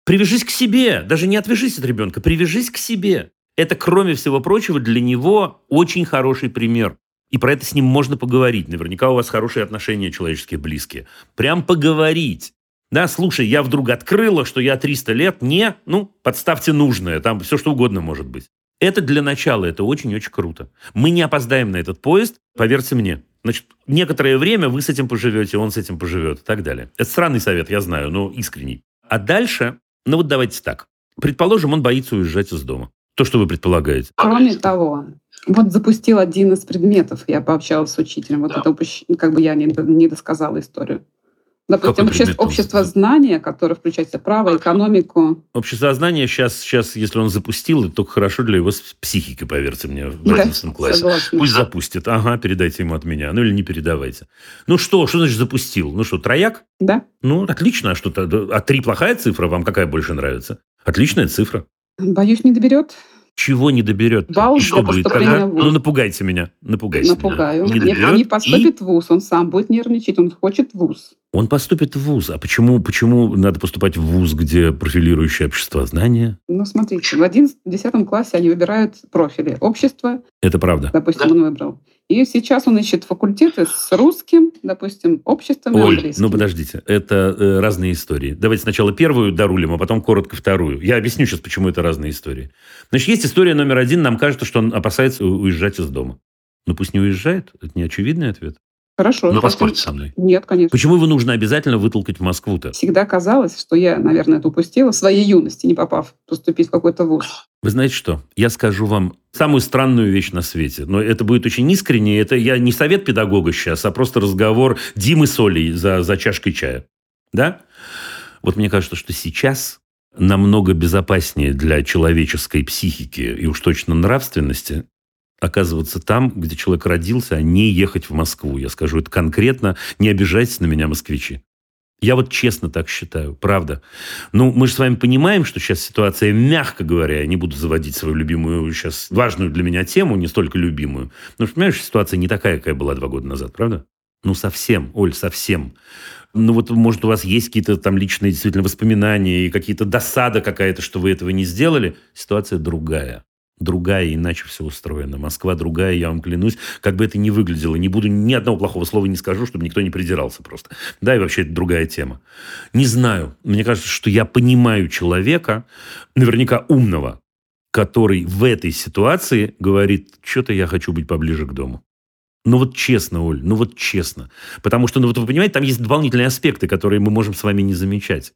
B: Привяжись к себе. Даже не отвяжись от ребенка, привяжись к себе. Это, кроме всего прочего, для него очень хороший пример. И про это с ним можно поговорить. Наверняка у вас хорошие отношения человеческие, близкие. Прям поговорить. Да, слушай, я вдруг открыла, что я 300 лет. Не, ну, подставьте нужное. Там все что угодно может быть. Это для начала, это очень-очень круто. Мы не опоздаем на этот поезд, поверьте мне. Значит, некоторое время вы с этим поживете, он с этим поживет и так далее. Это странный совет, я знаю, но искренний. А дальше, ну вот давайте так. Предположим, он боится уезжать из дома. То, что вы предполагаете.
C: Кроме того, вот запустил один из предметов, я пообщалась с учителем, вот да. это как бы я не, не досказала историю. Допустим, обще, общество знания, которое включает право, экономику.
B: Общество знания сейчас, сейчас, если он запустил, это только хорошо для его психики, поверьте мне, в 11 да, классе. Согласна. Пусть запустит. Ага, передайте ему от меня. Ну или не передавайте. Ну что, что значит запустил? Ну что, трояк?
C: Да.
B: Ну, отлично. А что-то, а три плохая цифра? Вам какая больше нравится? Отличная цифра.
C: Боюсь, не доберет.
B: Чего не доберет?
C: Балл что будет тогда?
B: Ну, напугайте меня. Напугайте
C: Напугаю. меня. Не, доберет, не поступит и... в ВУЗ, он сам будет нервничать, он хочет в ВУЗ.
B: Он поступит в ВУЗ. А почему, почему надо поступать в ВУЗ, где профилирующее общество знания?
C: Ну, смотрите, в 11-10 классе они выбирают профили. Общество.
B: Это правда.
C: Допустим, да. он выбрал. И сейчас он ищет факультеты с русским, допустим, обществом
B: Оль,
C: и английским.
B: ну подождите, это э, разные истории. Давайте сначала первую дорулим, а потом коротко вторую. Я объясню сейчас, почему это разные истории. Значит, есть история номер один. Нам кажется, что он опасается уезжать из дома. Ну пусть не уезжает. Это не очевидный ответ.
C: Хорошо.
B: Ну, поспорьте со мной.
C: Нет, конечно.
B: Почему его нужно обязательно вытолкать в Москву-то?
C: Всегда казалось, что я, наверное, это упустила в своей юности, не попав поступить в какой-то вуз.
B: Вы знаете что? Я скажу вам самую странную вещь на свете. Но это будет очень искренне. Это я не совет педагога сейчас, а просто разговор Димы с Олей за, за чашкой чая. Да? Вот мне кажется, что сейчас намного безопаснее для человеческой психики и уж точно нравственности оказываться там, где человек родился, а не ехать в Москву. Я скажу это конкретно. Не обижайтесь на меня, москвичи. Я вот честно так считаю, правда. Ну, мы же с вами понимаем, что сейчас ситуация, мягко говоря, я не буду заводить свою любимую, сейчас важную для меня тему, не столько любимую. Но, понимаешь, ситуация не такая, какая была два года назад, правда? Ну, совсем, Оль, совсем. Ну, вот, может, у вас есть какие-то там личные действительно воспоминания и какие-то досада какая-то, что вы этого не сделали. Ситуация другая другая, иначе все устроено. Москва другая, я вам клянусь, как бы это ни выглядело. Не буду ни одного плохого слова не скажу, чтобы никто не придирался просто. Да, и вообще это другая тема. Не знаю. Мне кажется, что я понимаю человека, наверняка умного, который в этой ситуации говорит, что-то я хочу быть поближе к дому. Ну вот честно, Оль, ну вот честно. Потому что, ну вот вы понимаете, там есть дополнительные аспекты, которые мы можем с вами не замечать.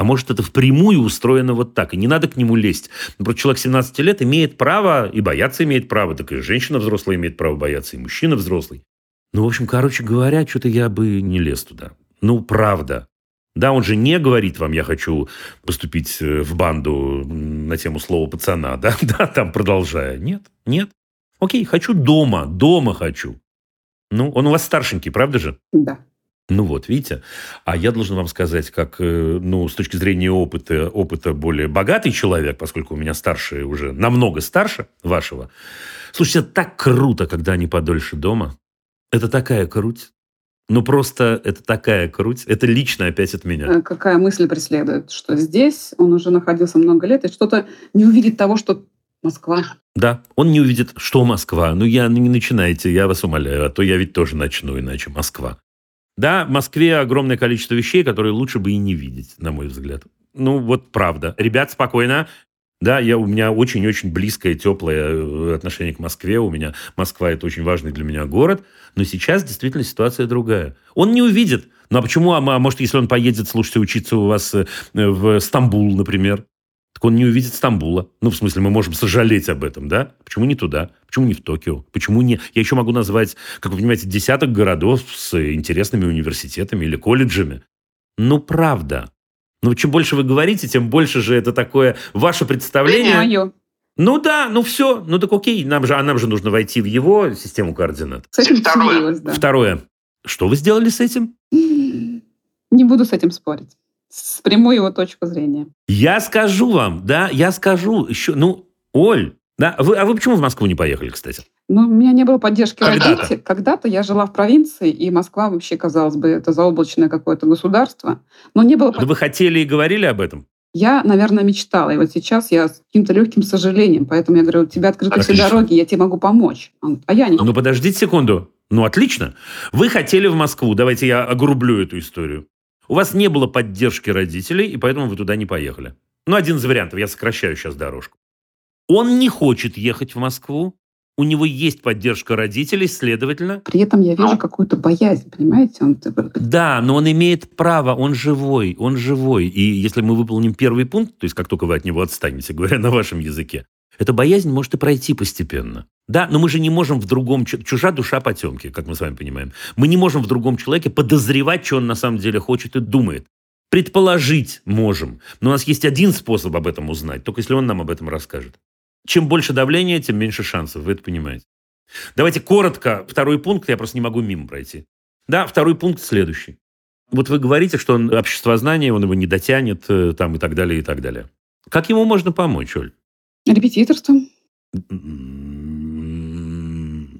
B: А может, это впрямую устроено вот так, и не надо к нему лезть. Например, человек 17 лет имеет право, и бояться имеет право, так и женщина взрослая имеет право бояться, и мужчина взрослый. Ну, в общем, короче говоря, что-то я бы не лез туда. Ну, правда. Да, он же не говорит вам, я хочу поступить э, в банду на тему слова пацана, да, да, там продолжая. Нет, нет. Окей, хочу дома, дома хочу. Ну, он у вас старшенький, правда же?
C: Да.
B: Ну вот, видите. А я должен вам сказать, как, э, ну, с точки зрения опыта, опыта более богатый человек, поскольку у меня старшие уже намного старше вашего. Слушайте, это так круто, когда они подольше дома. Это такая круть. Ну, просто это такая круть. Это лично опять от меня.
C: Э, какая мысль преследует? Что здесь он уже находился много лет, и что-то не увидит того, что Москва.
B: Да, он не увидит, что Москва. Ну, я не начинайте, я вас умоляю, а то я ведь тоже начну иначе. Москва. Да, в Москве огромное количество вещей, которые лучше бы и не видеть, на мой взгляд. Ну, вот правда. Ребят, спокойно. Да, я, у меня очень-очень близкое, теплое э, отношение к Москве. У меня Москва – это очень важный для меня город. Но сейчас действительно ситуация другая. Он не увидит. Ну, а почему? А, а может, если он поедет, слушайте, учиться у вас э, в Стамбул, например, так он не увидит Стамбула. Ну, в смысле, мы можем сожалеть об этом, да? Почему не туда? Почему не в Токио? Почему не... Я еще могу назвать, как вы понимаете, десяток городов с интересными университетами или колледжами. Ну, правда. Ну, чем больше вы говорите, тем больше же это такое ваше представление.
C: Понимаю.
B: Ну да, ну все, ну так окей, нам же, а нам же нужно войти в его систему координат.
C: С этим Второе. Да.
B: Второе. Что вы сделали с этим?
C: Не буду с этим спорить с прямой его точку зрения.
B: Я скажу вам, да, я скажу еще, ну, Оль, да, вы, а вы почему в Москву не поехали, кстати?
C: Ну, у меня не было поддержки Когда-то. родителей. Когда-то я жила в провинции, и Москва вообще, казалось бы, это заоблачное какое-то государство. Но не было...
B: Но вы хотели и говорили об этом?
C: Я, наверное, мечтала. И вот сейчас я с каким-то легким сожалением. Поэтому я говорю, у тебя открыты Отлично. все дороги, я тебе могу помочь. А я не.
B: Ну, подождите секунду. Ну, отлично. Вы хотели в Москву. Давайте я огрублю эту историю. У вас не было поддержки родителей, и поэтому вы туда не поехали. Ну, один из вариантов, я сокращаю сейчас дорожку. Он не хочет ехать в Москву, у него есть поддержка родителей, следовательно...
C: При этом я вижу какую-то боязнь, понимаете? Он...
B: Да, но он имеет право, он живой, он живой. И если мы выполним первый пункт, то есть как только вы от него отстанете, говоря на вашем языке, эта боязнь может и пройти постепенно. Да, но мы же не можем в другом... Чужа душа потемки, как мы с вами понимаем. Мы не можем в другом человеке подозревать, что он на самом деле хочет и думает. Предположить можем. Но у нас есть один способ об этом узнать, только если он нам об этом расскажет. Чем больше давления, тем меньше шансов. Вы это понимаете. Давайте коротко. Второй пункт, я просто не могу мимо пройти. Да, второй пункт следующий. Вот вы говорите, что он обществознание, он его не дотянет, э, там и так далее, и так далее. Как ему можно помочь, Оль?
C: Репетиторством.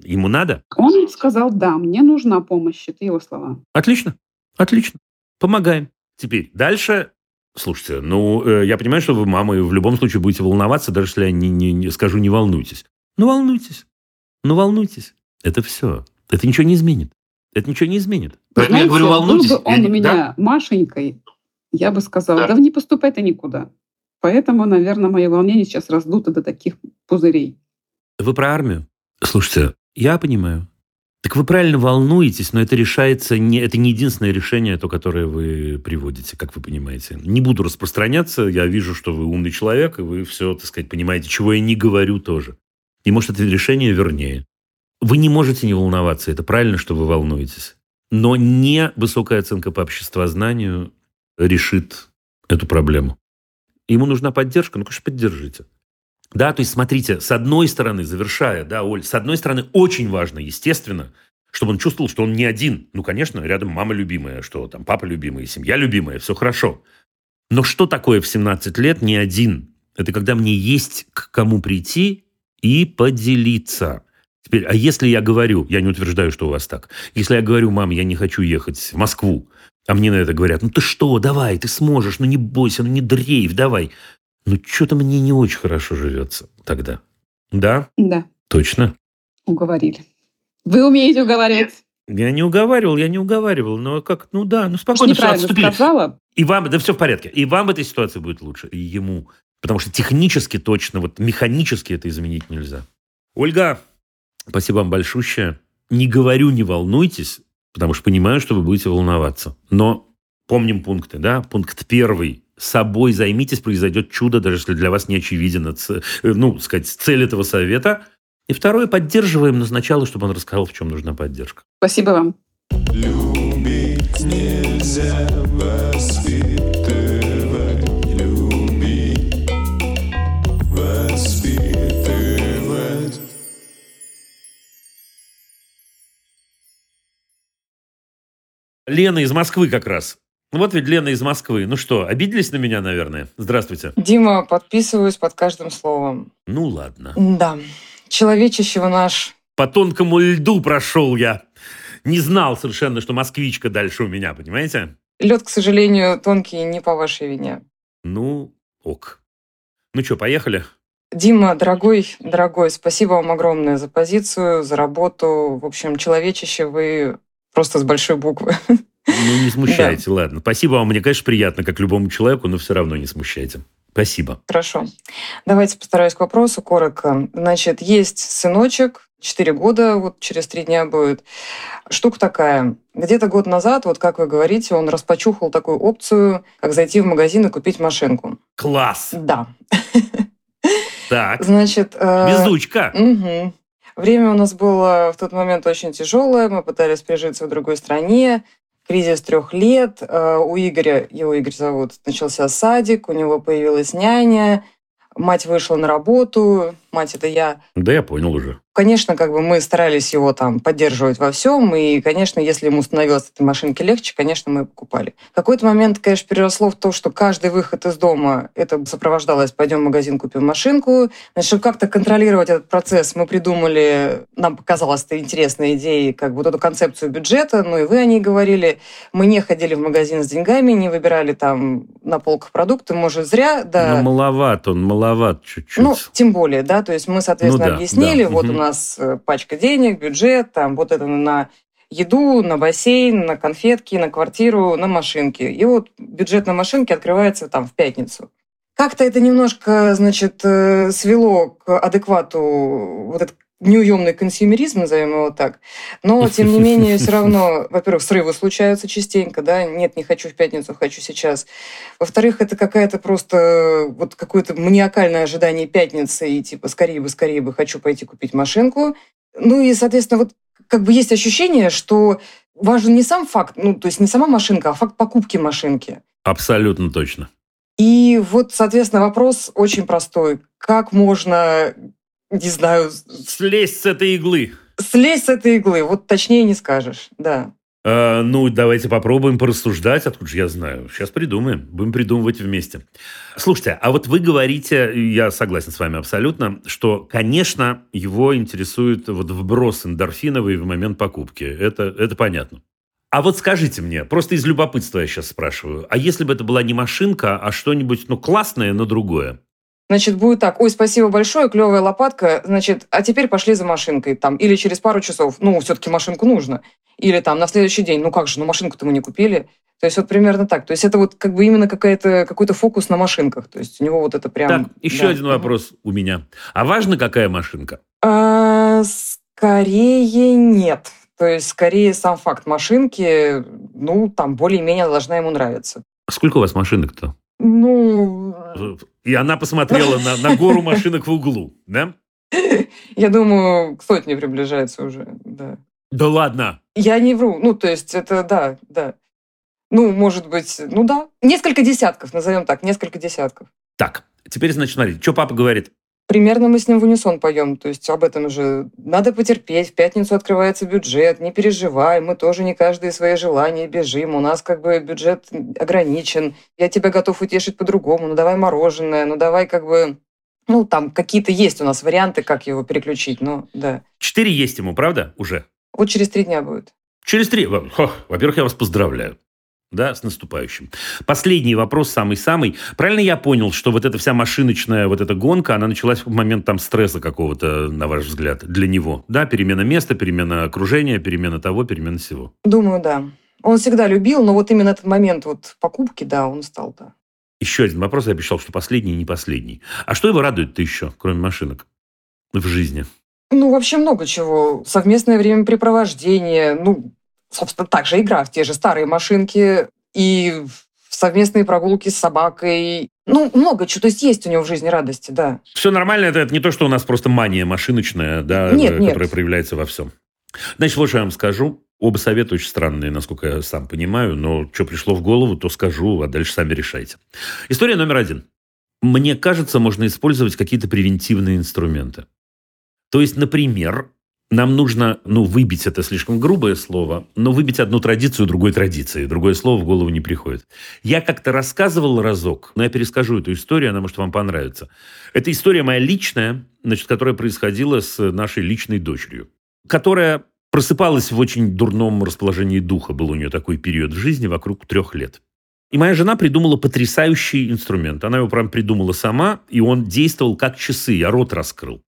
B: Ему надо?
C: Он сказал, да, мне нужна помощь. Это его слова.
B: Отлично, отлично. Помогаем. Теперь дальше Слушайте, ну, э, я понимаю, что вы, мама, и в любом случае будете волноваться, даже если я не, не, не скажу «не волнуйтесь». Ну, волнуйтесь. Ну, волнуйтесь. Это все. Это ничего не изменит. Это ничего не изменит.
C: Поэтому Знаете, я говорю, волнуйтесь. Был бы он я... у меня да? Машенькой, я бы сказала, да, да не поступай ты никуда. Поэтому, наверное, мое волнение сейчас раздуто до таких пузырей.
B: Вы про армию? Слушайте, я понимаю. Так вы правильно волнуетесь, но это решается, не, это не единственное решение, то, которое вы приводите, как вы понимаете. Не буду распространяться, я вижу, что вы умный человек, и вы все, так сказать, понимаете, чего я не говорю тоже. И может, это решение вернее. Вы не можете не волноваться, это правильно, что вы волнуетесь. Но не высокая оценка по обществознанию решит эту проблему. Ему нужна поддержка, ну, конечно, поддержите. Да, то есть, смотрите, с одной стороны, завершая, да, Оль, с одной стороны, очень важно, естественно, чтобы он чувствовал, что он не один. Ну, конечно, рядом мама любимая, что там папа любимый, семья любимая, все хорошо. Но что такое в 17 лет не один? Это когда мне есть к кому прийти и поделиться. Теперь, а если я говорю, я не утверждаю, что у вас так, если я говорю, мам, я не хочу ехать в Москву, а мне на это говорят, ну ты что, давай, ты сможешь, ну не бойся, ну не дрейф, давай. Ну, что-то мне не очень хорошо живется тогда. Да?
C: Да.
B: Точно?
C: Уговорили. Вы умеете уговаривать.
B: Я не уговаривал, я не уговаривал, но как, ну да, ну спокойно все отступили. Сказала. И вам, да все в порядке, и вам в этой ситуации будет лучше, и ему. Потому что технически точно, вот механически это изменить нельзя. Ольга, спасибо вам большущее. Не говорю, не волнуйтесь, потому что понимаю, что вы будете волноваться. Но помним пункты, да? Пункт первый собой займитесь, произойдет чудо, даже если для вас не очевиден, ну, сказать, цель этого совета. И второе, поддерживаем, но сначала, чтобы он рассказал, в чем нужна поддержка.
C: Спасибо вам.
D: Любить нельзя воспитывать,
B: Лена из Москвы как раз. Ну вот ведь Лена из Москвы. Ну что, обиделись на меня, наверное? Здравствуйте.
E: Дима, подписываюсь под каждым словом.
B: Ну ладно.
E: Да. Человечище наш.
B: По тонкому льду прошел я. Не знал совершенно, что москвичка дальше у меня, понимаете?
E: Лед, к сожалению, тонкий не по вашей вине.
B: Ну, ок. Ну что, поехали?
E: Дима, дорогой, дорогой, спасибо вам огромное за позицию, за работу. В общем, человечище вы просто с большой буквы.
B: Ну, не смущайте, да. ладно. Спасибо вам, мне, конечно, приятно, как любому человеку, но все равно не смущайте. Спасибо.
E: Хорошо. Давайте постараюсь к вопросу коротко. Значит, есть сыночек, 4 года, вот через 3 дня будет. Штука такая. Где-то год назад, вот как вы говорите, он распочухал такую опцию, как зайти в магазин и купить машинку.
B: Класс!
E: Да.
B: Так.
E: Значит...
B: Э, Бездучка.
E: Угу. Время у нас было в тот момент очень тяжелое. Мы пытались прижиться в другой стране кризис трех лет. Э, у Игоря, его Игорь зовут, начался садик, у него появилась няня, мать вышла на работу, мать это я.
B: Да, я понял уже.
E: Конечно, как бы мы старались его там поддерживать во всем, и, конечно, если ему становилось этой машинке легче, конечно, мы покупали. В какой-то момент, конечно, переросло в то, что каждый выход из дома, это сопровождалось, пойдем в магазин, купим машинку. Значит, чтобы как-то контролировать этот процесс, мы придумали, нам показалась это интересная идея, как бы вот эту концепцию бюджета, ну и вы о ней говорили. Мы не ходили в магазин с деньгами, не выбирали там на полках продукты, может, зря, да.
B: Но маловат он, маловат чуть-чуть.
E: Ну, тем более, да, то есть мы, соответственно, ну, да, объяснили, да. вот угу. у нас э, пачка денег, бюджет, там вот это на еду, на бассейн, на конфетки, на квартиру, на машинки. И вот бюджет на машинке открывается там в пятницу. Как-то это немножко, значит, э, свело к адеквату вот этот неуемный консюмеризм, назовем его так. Но, тем не менее, все равно, во-первых, срывы случаются частенько, да, нет, не хочу в пятницу, хочу сейчас. Во-вторых, это какая-то просто вот какое-то маниакальное ожидание пятницы и типа скорее бы, скорее бы хочу пойти купить машинку. Ну и, соответственно, вот как бы есть ощущение, что важен не сам факт, ну, то есть не сама машинка, а факт покупки машинки.
B: Абсолютно точно.
E: И вот, соответственно, вопрос очень простой. Как можно не знаю...
B: Слезть с этой иглы.
E: Слезть с этой иглы, вот точнее не скажешь, да.
B: А, ну, давайте попробуем порассуждать, откуда же я знаю. Сейчас придумаем, будем придумывать вместе. Слушайте, а вот вы говорите, я согласен с вами абсолютно, что, конечно, его интересует вот вброс эндорфиновый в момент покупки. Это, это понятно. А вот скажите мне, просто из любопытства я сейчас спрашиваю, а если бы это была не машинка, а что-нибудь, ну, классное, но другое?
E: Значит, будет так, ой, спасибо большое, клевая лопатка, значит, а теперь пошли за машинкой там, или через пару часов, ну, все-таки машинку нужно, или там на следующий день, ну как же, ну машинку-то мы не купили, то есть вот примерно так. То есть это вот как бы именно какая-то, какой-то фокус на машинках. То есть у него вот это прям...
B: Так, еще да. один вопрос у меня. А важно, какая машинка?
E: А, скорее нет. То есть, скорее, сам факт машинки, ну, там, более-менее должна ему нравиться.
B: Сколько у вас машинок-то?
E: Ну...
B: И она посмотрела на, на гору машинок в углу, да?
E: Я думаю, к сотне приближается уже, да.
B: Да ладно?
E: Я не вру. Ну, то есть, это, да, да. Ну, может быть, ну да. Несколько десятков, назовем так, несколько десятков.
B: Так, теперь, значит, смотри, что папа говорит?
E: Примерно мы с ним в унисон поем, то есть об этом же. Надо потерпеть, в пятницу открывается бюджет, не переживай, мы тоже не каждые свои желания бежим, у нас как бы бюджет ограничен, я тебя готов утешить по-другому, ну давай мороженое, ну давай как бы ну, там какие-то есть у нас варианты, как его переключить, но да.
B: Четыре есть ему, правда, уже?
E: Вот через три дня будет.
B: Через три? Во-первых, я вас поздравляю. Да, с наступающим. Последний вопрос, самый-самый. Правильно я понял, что вот эта вся машиночная вот эта гонка, она началась в момент там стресса какого-то, на ваш взгляд, для него? Да, перемена места, перемена окружения, перемена того, перемена всего.
E: Думаю, да. Он всегда любил, но вот именно этот момент вот покупки, да, он стал, да.
B: Еще один вопрос, я обещал, что последний и не последний. А что его радует-то еще, кроме машинок, в жизни?
E: Ну, вообще много чего. Совместное времяпрепровождение, ну, собственно, также игра в те же старые машинки и совместные прогулки с собакой. Ну, много чего. То есть есть у него в жизни радости, да.
B: Все нормально. Это, это не то, что у нас просто мания машиночная, да,
E: нет,
B: которая
E: нет.
B: проявляется во всем. Значит, вот что я вам скажу. Оба совета очень странные, насколько я сам понимаю, но что пришло в голову, то скажу, а дальше сами решайте. История номер один. Мне кажется, можно использовать какие-то превентивные инструменты. То есть, например, нам нужно, ну, выбить это слишком грубое слово, но выбить одну традицию другой традиции. Другое слово в голову не приходит. Я как-то рассказывал разок, но я перескажу эту историю, она может вам понравиться. Это история моя личная, значит, которая происходила с нашей личной дочерью, которая просыпалась в очень дурном расположении духа. Был у нее такой период в жизни вокруг трех лет. И моя жена придумала потрясающий инструмент. Она его прям придумала сама, и он действовал как часы. Я рот раскрыл.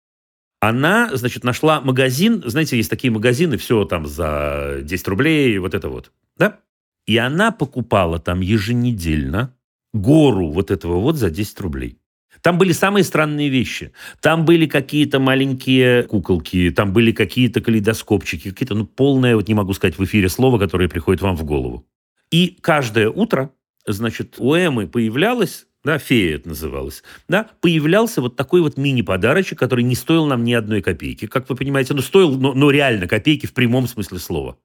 B: Она, значит, нашла магазин. Знаете, есть такие магазины, все там за 10 рублей, вот это вот. Да? И она покупала там еженедельно гору вот этого вот за 10 рублей. Там были самые странные вещи. Там были какие-то маленькие куколки, там были какие-то калейдоскопчики, какие-то, ну, полное, вот не могу сказать в эфире слово, которое приходит вам в голову. И каждое утро, значит, у Эммы появлялась да, фея это называлось, да, появлялся вот такой вот мини-подарочек, который не стоил нам ни одной копейки. Как вы понимаете, ну, стоил, но, но реально копейки в прямом смысле слова.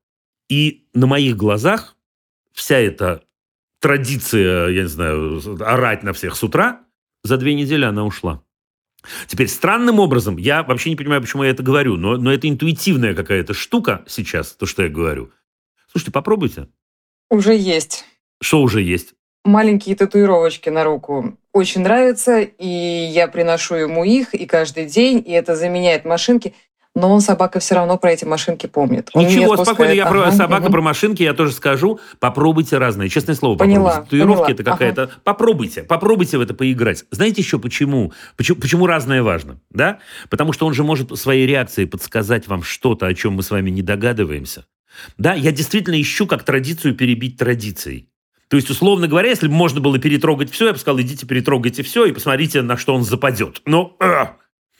B: И на моих глазах вся эта традиция, я не знаю, орать на всех с утра, за две недели она ушла. Теперь странным образом, я вообще не понимаю, почему я это говорю, но, но это интуитивная какая-то штука сейчас, то, что я говорю. Слушайте, попробуйте.
E: Уже есть.
B: Что уже есть?
E: Маленькие татуировочки на руку. Очень нравится, и я приношу ему их, и каждый день, и это заменяет машинки но он собака все равно про эти машинки помнит. Он
B: Ничего, спокойно, я про собака угу. про машинки, я тоже скажу. Попробуйте разные. Честное слово,
E: поняла,
B: попробуйте. Татуировки это какая-то. Ага. Попробуйте, попробуйте в это поиграть. Знаете еще почему? почему? Почему разное важно? Да? Потому что он же может своей реакцией подсказать вам что-то, о чем мы с вами не догадываемся. Да, я действительно ищу, как традицию перебить традицией. То есть, условно говоря, если бы можно было перетрогать все, я бы сказал, идите перетрогайте все и посмотрите, на что он западет. Но э,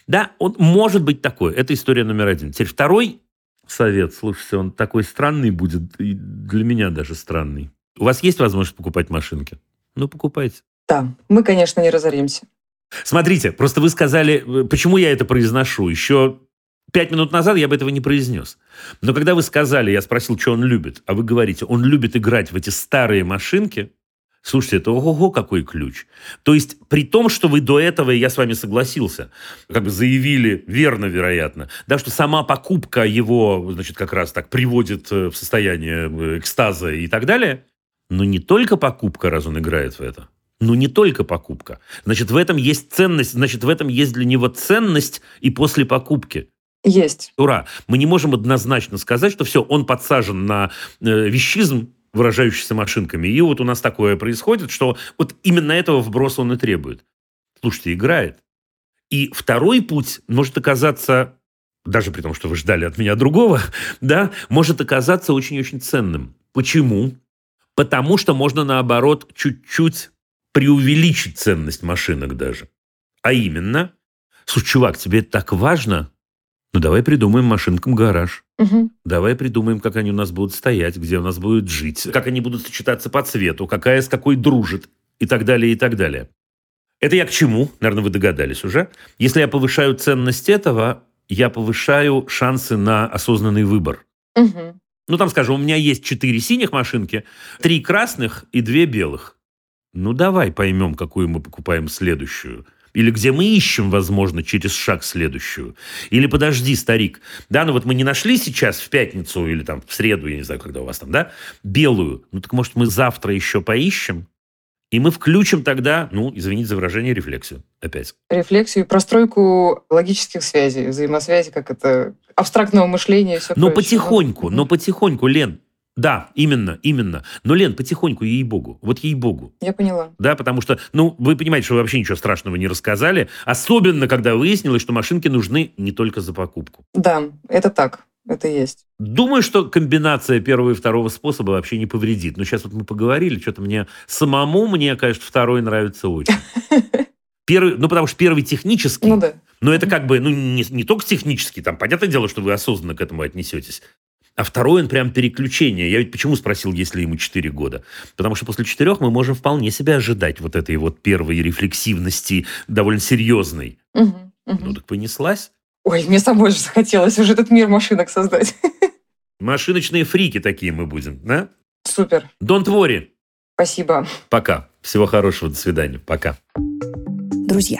B: да, он может быть такой. Это история номер один. Теперь второй совет. Слушайте, он такой странный будет. И для меня даже странный. У вас есть возможность покупать машинки? Ну, покупайте.
E: Да, мы, конечно, не разоримся.
B: Смотрите, просто вы сказали, почему я это произношу. Еще пять минут назад я бы этого не произнес. Но когда вы сказали, я спросил, что он любит, а вы говорите, он любит играть в эти старые машинки, Слушайте, это ого-го какой ключ. То есть при том, что вы до этого, и я с вами согласился, как бы заявили, верно, вероятно, да, что сама покупка его, значит, как раз так приводит э, в состояние э, экстаза и так далее, но не только покупка, раз он играет в это, ну, не только покупка. Значит, в этом есть ценность, значит, в этом есть для него ценность и после покупки.
E: Есть.
B: Ура. Мы не можем однозначно сказать, что все, он подсажен на э, вещизм, выражающийся машинками. И вот у нас такое происходит, что вот именно этого вброса он и требует. Слушайте, играет. И второй путь может оказаться, даже при том, что вы ждали от меня другого, да, может оказаться очень-очень ценным. Почему? Потому что можно, наоборот, чуть-чуть преувеличить ценность машинок даже. А именно, слушай, чувак, тебе это так важно? Ну, давай придумаем машинкам гараж.
E: Мгм.
B: Давай придумаем, как они у нас будут стоять, где у нас будут жить, как они будут сочетаться по цвету, какая с какой дружит и так далее, и так далее. Это я к чему? Наверное, вы догадались уже. Если я повышаю ценность этого, я повышаю шансы на осознанный выбор.
E: Мгм.
B: Ну, там, скажем, у меня есть четыре синих машинки, три красных и две белых. Ну, давай поймем, какую мы покупаем следующую. Или где мы ищем, возможно, через шаг следующую. Или подожди, старик. Да, ну вот мы не нашли сейчас в пятницу или там в среду, я не знаю, когда у вас там, да, белую. Ну так может мы завтра еще поищем? И мы включим тогда, ну, извините за выражение, рефлексию опять.
E: Рефлексию, и простройку логических связей, взаимосвязи, как это абстрактного мышления и все
B: Но потихоньку, но потихоньку, Лен. Да, именно, именно. Но, Лен, потихоньку, ей-богу. Вот ей-богу.
E: Я поняла.
B: Да, потому что, ну, вы понимаете, что вы вообще ничего страшного не рассказали. Особенно, когда выяснилось, что машинки нужны не только за покупку.
E: Да, это так. Это есть.
B: Думаю, что комбинация первого и второго способа вообще не повредит. Но сейчас вот мы поговорили, что-то мне самому, мне, конечно, второй нравится очень. Первый, ну, потому что первый технический,
E: Ну да.
B: но это как бы, ну, не, не только технический, там, понятное дело, что вы осознанно к этому отнесетесь. А второй, он прям переключение. Я ведь почему спросил, если ему 4 года? Потому что после четырех мы можем вполне себе ожидать вот этой вот первой рефлексивности, довольно серьезной.
E: Мгм, мгм.
B: Ну, так понеслась.
E: Ой, мне самой же захотелось уже этот мир машинок создать.
B: Машиночные фрики такие мы будем, да?
E: Супер.
B: Don't worry.
E: Спасибо.
B: Пока. Всего хорошего. До свидания. Пока.
F: Друзья,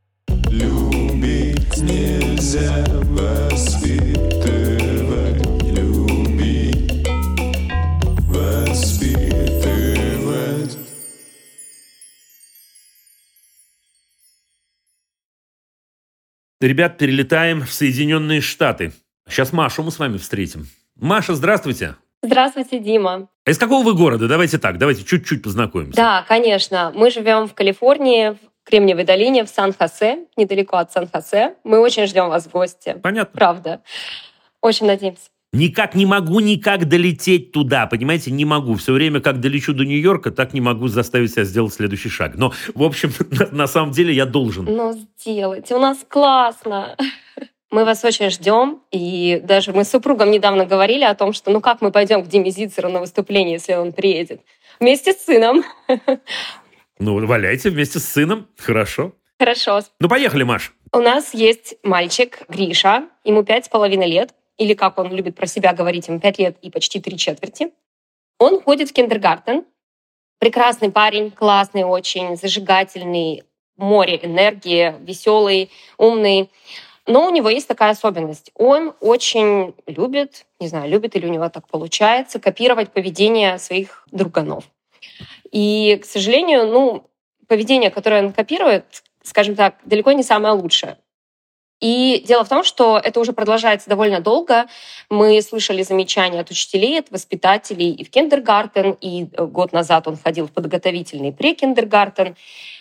D: Любить нельзя воспитывать, любить, воспитывать.
B: Ребят, перелетаем в Соединенные Штаты. Сейчас Машу мы с вами встретим. Маша, здравствуйте.
G: Здравствуйте, Дима.
B: А из какого вы города? Давайте так, давайте чуть-чуть познакомимся.
G: Да, конечно. Мы живем в Калифорнии, в Кремниевой долине, в Сан-Хосе, недалеко от Сан-Хосе. Мы очень ждем вас в гости.
B: Понятно.
G: Правда. Очень надеемся.
B: Никак не могу никак долететь туда, понимаете, не могу. Все время, как долечу до Нью-Йорка, так не могу заставить себя сделать следующий шаг. Но, в общем, на, на самом деле я должен.
G: Ну, сделайте. У нас классно. Мы вас очень ждем. И даже мы с супругом недавно говорили о том, что ну как мы пойдем к Диме Зицеру на выступление, если он приедет? Вместе с сыном.
B: Ну, валяйте вместе с сыном. Хорошо.
G: Хорошо.
B: Ну, поехали, Маш.
G: У нас есть мальчик Гриша, ему пять с половиной лет, или как он любит про себя говорить, ему пять лет и почти три четверти. Он ходит в киндергартен. Прекрасный парень, классный очень, зажигательный, море энергии, веселый, умный. Но у него есть такая особенность. Он очень любит, не знаю, любит или у него так получается, копировать поведение своих друганов. И, к сожалению, ну, поведение, которое он копирует, скажем так, далеко не самое лучшее. И дело в том, что это уже продолжается довольно долго. Мы слышали замечания от учителей, от воспитателей и в киндергартен, и э, год назад он ходил в подготовительный прекиндергартен.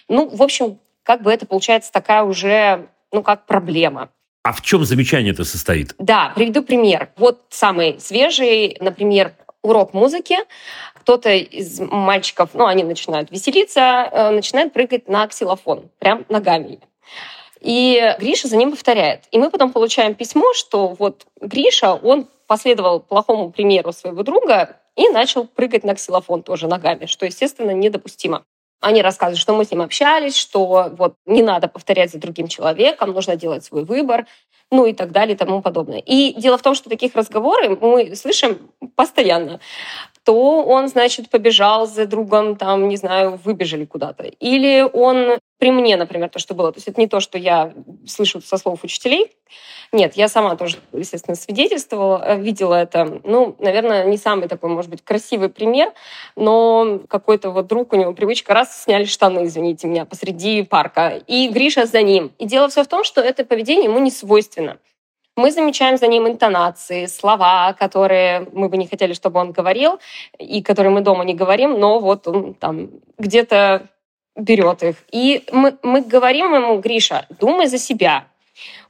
G: Ну, в общем, как бы это получается такая уже, ну, как проблема.
B: А в чем замечание это состоит?
G: Да, приведу пример. Вот самый свежий, например, урок музыки. Кто-то из мальчиков, ну, они начинают веселиться, э, начинает прыгать на ксилофон, прям ногами. И Гриша за ним повторяет. И мы потом получаем письмо, что вот Гриша, он последовал плохому примеру своего друга и начал прыгать на ксилофон тоже ногами, что, естественно, недопустимо. Они рассказывают, что мы с ним общались, что вот не надо повторять за другим человеком, нужно делать свой выбор, ну и так далее и тому подобное. И дело в том, что таких разговоры мы слышим постоянно. То он, значит, побежал за другом, там, не знаю, выбежали куда-то. Или он при мне, например, то, что было. То есть это не то, что я слышу со слов учителей. Нет, я сама тоже, естественно, свидетельствовала, э, видела это. Ну, наверное, не самый такой, может быть, красивый пример, но какой-то вот друг, у него привычка, раз сняли штаны, извините меня, посреди парка, и Гриша за ним. И дело все в том, что это поведение ему не свойственно. Мы замечаем за ним интонации, слова, которые мы бы не хотели, чтобы он говорил, и которые мы дома не говорим, но вот он там где-то берет их. И мы, мы говорим ему, Гриша, думай за себя.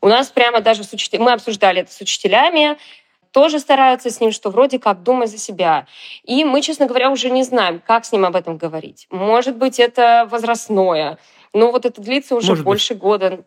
G: У нас прямо даже с учителями, мы обсуждали это с учителями, тоже стараются с ним, что вроде как думай за себя. И мы, честно говоря, уже не знаем, как с ним об этом говорить. Может быть, это возрастное. Но вот это длится уже Может больше быть. года.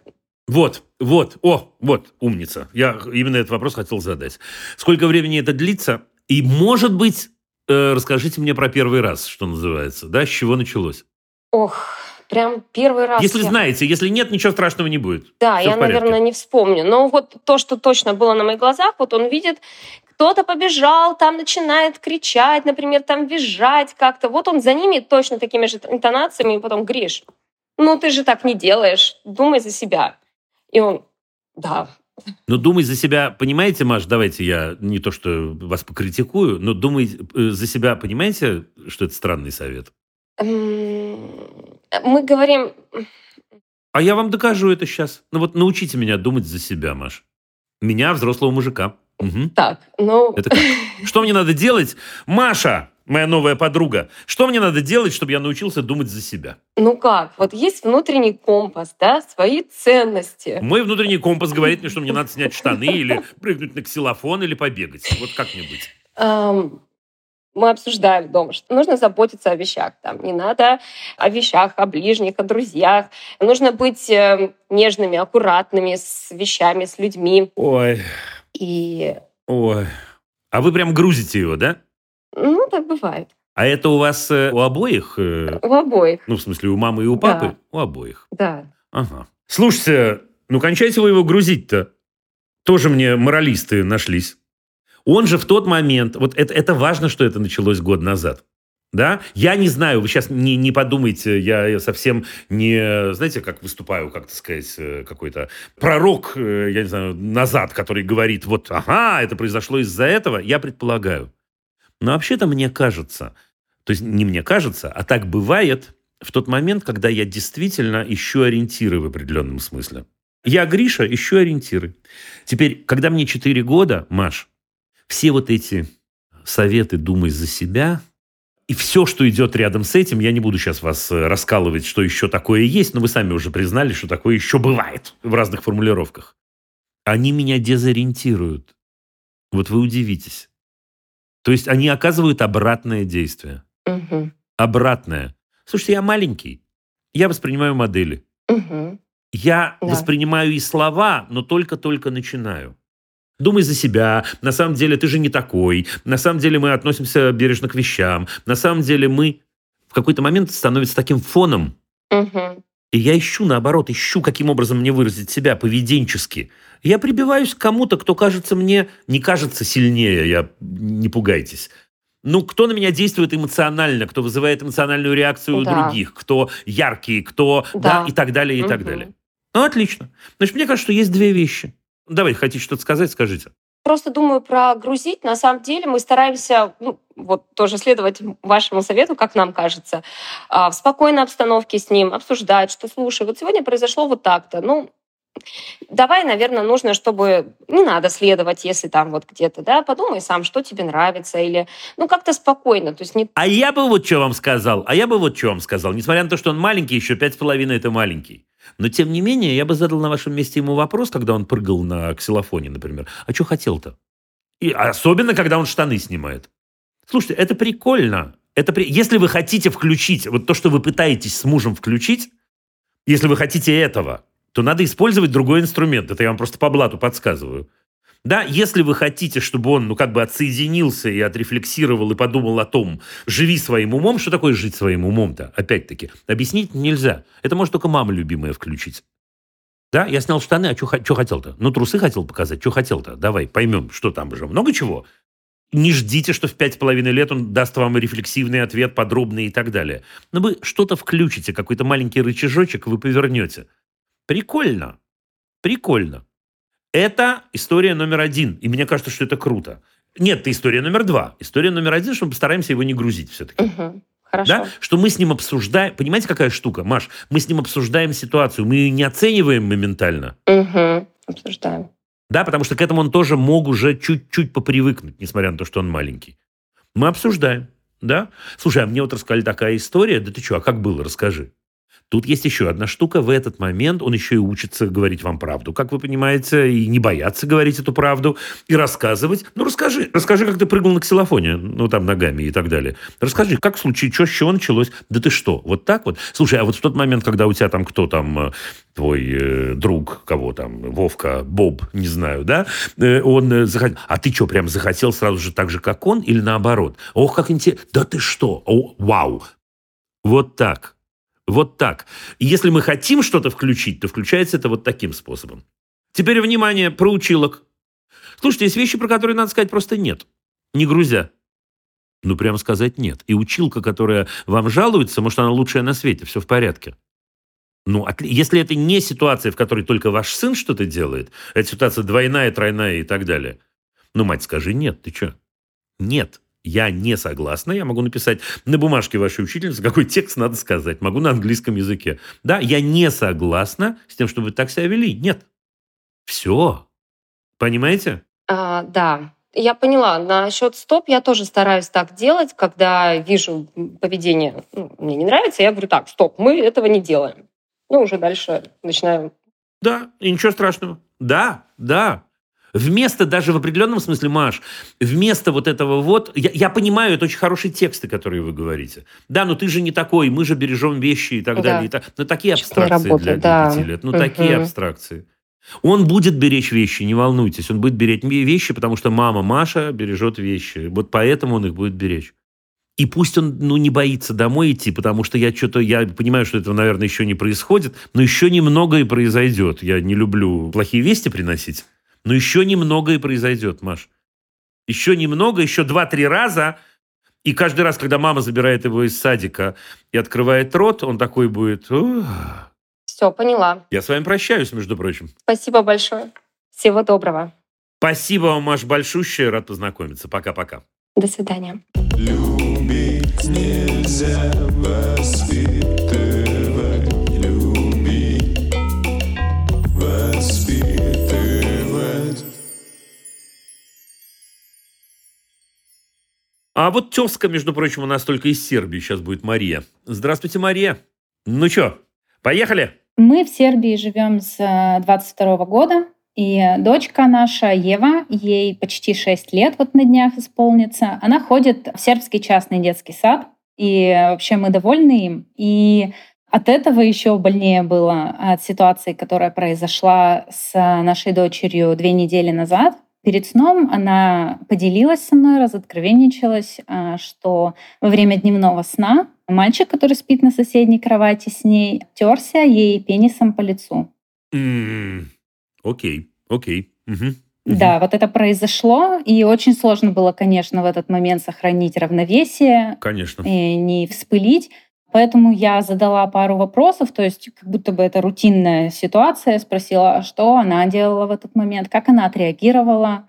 B: Вот, вот, о, вот, умница. Я именно этот вопрос хотел задать. Сколько времени это длится? И, может быть, э, расскажите мне про первый раз, что называется, да, с чего началось?
G: Ох, прям первый раз.
B: Если я... знаете, если нет, ничего страшного не будет.
G: Да, Все я, наверное, не вспомню. Но вот то, что точно было на моих глазах, вот он видит, кто-то побежал, там начинает кричать, например, там визжать как-то. Вот он за ними точно такими же интонациями, и потом, Гриш, ну ты же так не делаешь, думай за себя. И он, да.
B: Но думай за себя, понимаете, Маш, давайте я не то, что вас покритикую, но думай э, за себя, понимаете, что это странный совет?
G: Мы говорим...
B: А я вам докажу это сейчас. Ну вот научите меня думать за себя, Маш. Меня, взрослого мужика.
G: Угу. Так, ну...
B: Это как? Что мне надо делать? Маша, моя новая подруга. Что мне надо делать, чтобы я научился думать за себя?
G: Ну как? Вот есть внутренний компас, да, свои ценности.
B: Мой внутренний компас говорит мне, что мне надо снять штаны или прыгнуть на ксилофон или побегать. Вот как-нибудь.
G: Мы обсуждаем дома, что нужно заботиться о вещах. Там не надо о вещах, о ближних, о друзьях. Нужно быть э, нежными, аккуратными с вещами, с людьми.
B: Ой.
G: И...
B: Ой. А вы прям грузите его, да?
G: Ну, так бывает.
B: А это у вас э, у обоих? Э,
G: у обоих.
B: Ну, в смысле, у мамы и у папы?
G: Да.
B: У обоих.
G: Да.
B: Ага. Слушайте, ну кончайте вы его грузить-то. Тоже мне моралисты нашлись. Он же в тот момент, вот это, это важно, что это началось год назад. Да? Я не знаю, вы сейчас не, не подумайте, я совсем не, знаете, как выступаю, как то сказать, э, какой-то пророк, э, я не знаю, назад, который говорит, вот, ага, это произошло из-за этого. Я предполагаю. Но вообще-то мне кажется, то есть не мне кажется, а так бывает в тот момент, когда я действительно ищу ориентиры в определенном смысле. Я, Гриша, ищу ориентиры. Теперь, когда мне 4 года, Маш, все вот эти советы «думай за себя», и все, что идет рядом с этим, я не буду сейчас вас э, раскалывать, что еще такое есть, но вы сами уже признали, что такое еще бывает в разных формулировках. Они меня дезориентируют. Вот вы удивитесь. То есть они оказывают обратное действие.
G: Угу.
B: Обратное. Слушайте, я маленький. Я воспринимаю модели.
G: Угу.
B: Я да. воспринимаю и слова, но только-только начинаю. Думай за себя. На самом деле ты же не такой. На самом деле мы относимся бережно к вещам. На самом деле мы в какой-то момент становится таким фоном.
G: Угу.
B: И я ищу, наоборот, ищу, каким образом мне выразить себя поведенчески. Я прибиваюсь к кому-то, кто кажется мне, не кажется сильнее, я не пугайтесь. Ну, кто на меня действует эмоционально, кто вызывает эмоциональную реакцию у
G: да.
B: других, кто яркий, кто, да, да и так далее, и угу. так далее. Ну, отлично. Значит, мне кажется, что есть две вещи. Давайте, хотите что-то сказать, скажите.
G: Просто думаю про грузить. На самом деле мы стараемся, ну, вот тоже следовать вашему совету, как нам кажется, а, в спокойной обстановке с ним обсуждать, что, слушай, вот сегодня произошло вот так-то. Ну, давай, наверное, нужно, чтобы не надо следовать, если там вот где-то, да, подумай сам, что тебе нравится, или, ну, как-то спокойно, то есть не...
B: А я бы вот что вам сказал, а я бы вот что вам сказал, несмотря на то, что он маленький, еще пять с половиной это маленький. Но, тем не менее, я бы задал на вашем месте ему вопрос, когда он прыгал на ксилофоне, например. А что хотел-то? И особенно, когда он штаны снимает. Слушайте, это прикольно. Это при... Если вы хотите включить, вот то, что вы пытаетесь с мужем включить, если вы хотите этого, то надо использовать другой инструмент. Это я вам просто по блату подсказываю. Да, если вы хотите, чтобы он, ну, как бы отсоединился и отрефлексировал и подумал о том, живи своим умом, что такое жить своим умом-то, опять-таки, объяснить нельзя. Это может только мама любимая включить. Да, я снял штаны, а что хотел-то? Ну, трусы хотел показать, что хотел-то? Давай, поймем, что там уже. Много чего. Не ждите, что в пять с половиной лет он даст вам рефлексивный ответ, подробный и так далее. Но вы что-то включите, какой-то маленький рычажочек вы повернете. Прикольно. Прикольно. Это история номер один. И мне кажется, что это круто. Нет, это история номер два. История номер один, что мы постараемся его не грузить все-таки.
G: Угу. Хорошо.
B: Да? Что мы с ним обсуждаем... Понимаете, какая штука, Маш? Мы с ним обсуждаем ситуацию. Мы ее не оцениваем моментально.
G: Угу. Обсуждаем.
B: Да, потому что к этому он тоже мог уже чуть-чуть попривыкнуть, несмотря на то, что он маленький. Мы обсуждаем, да? Слушай, а мне вот рассказали такая история. Да ты что, а как было? Расскажи. Тут есть еще одна штука. В этот момент он еще и учится говорить вам правду, как вы понимаете, и не бояться говорить эту правду, и рассказывать. Ну, расскажи. Расскажи, как ты прыгнул на ксилофоне, ну, там, ногами и так далее. Расскажи, как случилось, что, с чего началось? Да ты что, вот так вот? Слушай, а вот в тот момент, когда у тебя там кто там, э, твой э, друг, кого там, Вовка, Боб, не знаю, да, э, он э, захотел, а ты что, прям захотел сразу же так же, как он, или наоборот? Ох, как интересно, да ты что, О, вау, вот так. Вот так. И если мы хотим что-то включить, то включается это вот таким способом. Теперь, внимание, про училок. Слушайте, есть вещи, про которые надо сказать просто нет. Не грузя. Ну, прямо сказать нет. И училка, которая вам жалуется, может, она лучшая на свете, все в порядке. Ну, если это не ситуация, в которой только ваш сын что-то делает, это ситуация двойная, тройная и так далее. Ну, мать, скажи нет, ты что? Нет я не согласна, я могу написать на бумажке вашей учительницы, какой текст надо сказать, могу на английском языке. Да, я не согласна с тем, чтобы так себя вели. Нет. Все. Понимаете?
G: А, да, я поняла. Насчет стоп я тоже стараюсь так делать, когда вижу поведение, ну, мне не нравится, я говорю, так, стоп, мы этого не делаем. Ну, уже дальше начинаем.
B: Да, и ничего страшного. Да, да. Вместо даже в определенном смысле, Маш, вместо вот этого вот, я, я понимаю, это очень хорошие тексты, которые вы говорите. Да, но ты же не такой, мы же бережем вещи и так да. далее. И так, ну, такие абстракции работа, для, для да. лет. Ну, угу. такие абстракции. Он будет беречь вещи, не волнуйтесь. Он будет беречь вещи, потому что мама Маша бережет вещи. Вот поэтому он их будет беречь. И пусть он ну, не боится домой идти, потому что я что-то, я понимаю, что этого, наверное, еще не происходит, но еще немного и произойдет. Я не люблю плохие вести приносить. Но еще немного и произойдет, Маш. Еще немного, еще два-три раза. И каждый раз, когда мама забирает его из садика и открывает рот, он такой будет...
G: Все, поняла.
B: Я с вами прощаюсь, между прочим.
G: Спасибо большое. Всего доброго.
B: Спасибо вам, Маш, большущее. Рад познакомиться. Пока-пока.
G: До свидания.
D: Любить нельзя воспитывать.
B: А вот тезка, между прочим, у нас только из Сербии сейчас будет Мария. Здравствуйте, Мария. Ну что, поехали?
H: Мы в Сербии живем с 22 э, года. И дочка наша, Ева, ей почти 6 лет вот на днях исполнится. Она ходит в сербский частный детский сад. И вообще мы довольны им. И от этого еще больнее было от ситуации, которая произошла с нашей дочерью две недели назад. Перед сном она поделилась со мной, разоткровенничалась, а, что во время дневного сна мальчик, который спит на соседней кровати с ней, терся ей пенисом по лицу.
B: Окей, окей.
H: Да, вот это произошло, и очень сложно было, конечно, в этот момент сохранить равновесие.
B: Конечно.
H: И не вспылить. Поэтому я задала пару вопросов, то есть как будто бы это рутинная ситуация. Спросила, что она делала в этот момент, как она отреагировала.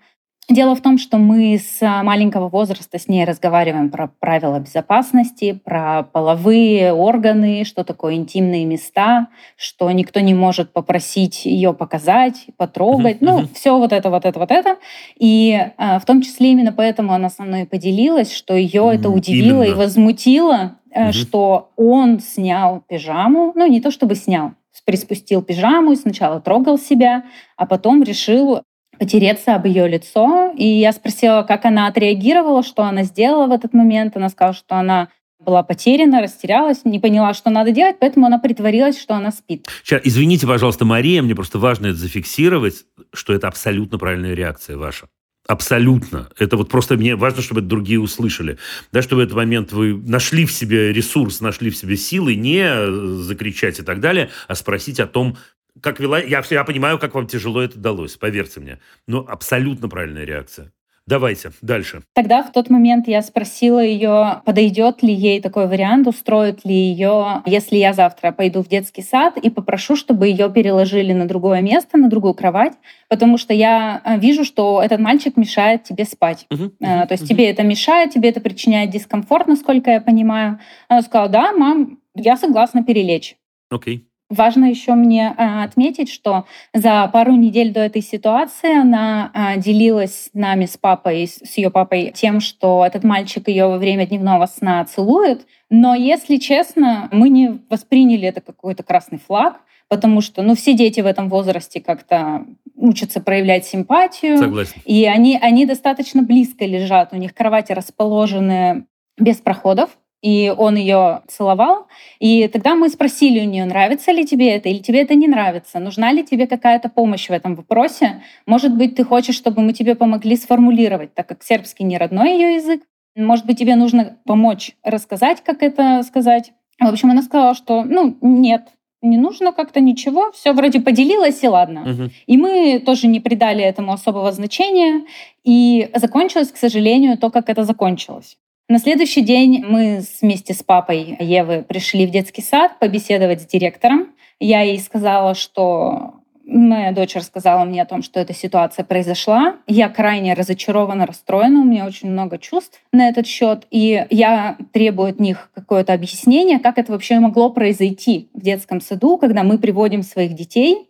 H: Дело в том, что мы с маленького возраста с ней разговариваем про правила безопасности, про половые органы, что такое интимные места, что никто не может попросить ее показать, потрогать. Uh-huh, ну, все вот это, вот это, вот это. И а, в том числе именно поэтому она со мной поделилась, что ее это удивило именно. и возмутило, угу. что он снял пижаму, ну не то чтобы снял, приспустил пижаму и сначала трогал себя, а потом решил потереться об ее лицо. И я спросила, как она отреагировала, что она сделала в этот момент. Она сказала, что она была потеряна, растерялась, не поняла, что надо делать, поэтому она притворилась, что она спит.
B: Сейчас, извините, пожалуйста, Мария, мне просто важно это зафиксировать, что это абсолютно правильная реакция ваша. Абсолютно. Это вот просто мне важно, чтобы это другие услышали. Да, чтобы в этот момент вы нашли в себе ресурс, нашли в себе силы, не закричать и так далее, а спросить о том, как вела... Я, я понимаю, как вам тяжело это далось, поверьте мне. Но абсолютно правильная реакция. Давайте, дальше.
H: Тогда в тот момент я спросила ее, подойдет ли ей такой вариант, устроит ли ее, если я завтра пойду в детский сад и попрошу, чтобы ее переложили на другое место, на другую кровать, потому что я э, вижу, что этот мальчик мешает тебе спать. Uh-huh, uh-huh, То есть uh-huh. тебе это мешает, тебе это причиняет дискомфорт, насколько я понимаю. Она сказала, да, мам, я согласна перелечь.
B: Окей. Okay.
H: Важно еще мне а, отметить, что за пару недель до этой ситуации она а, делилась нами с папой, с ее папой, тем, что этот мальчик ее во время дневного сна целует. Но, если честно, мы не восприняли это какой-то красный флаг, потому что, ну, все дети в этом возрасте как-то учатся проявлять симпатию.
B: Согласен.
H: И они, они достаточно близко лежат, у них кровати расположены без проходов, и он ее целовал. И тогда мы спросили у нее, нравится ли тебе это, или тебе это не нравится, нужна ли тебе какая-то помощь в этом вопросе. Может быть, ты хочешь, чтобы мы тебе помогли сформулировать, так как сербский не родной ее язык. Может быть, тебе нужно помочь рассказать, как это сказать. В общем, она сказала, что ну нет, не нужно как-то ничего, все вроде поделилась и ладно.
B: Мгм.
H: И мы тоже не придали этому особого значения. И закончилось, к сожалению, то, как это закончилось. На следующий день мы вместе с папой Евы пришли в детский сад побеседовать с директором. Я ей сказала, что моя дочь рассказала мне о том, что эта ситуация произошла. Я крайне разочарована, расстроена, у меня очень много чувств на этот счет. И я требую от них какое-то объяснение, как это вообще могло произойти в детском саду, когда мы приводим своих детей,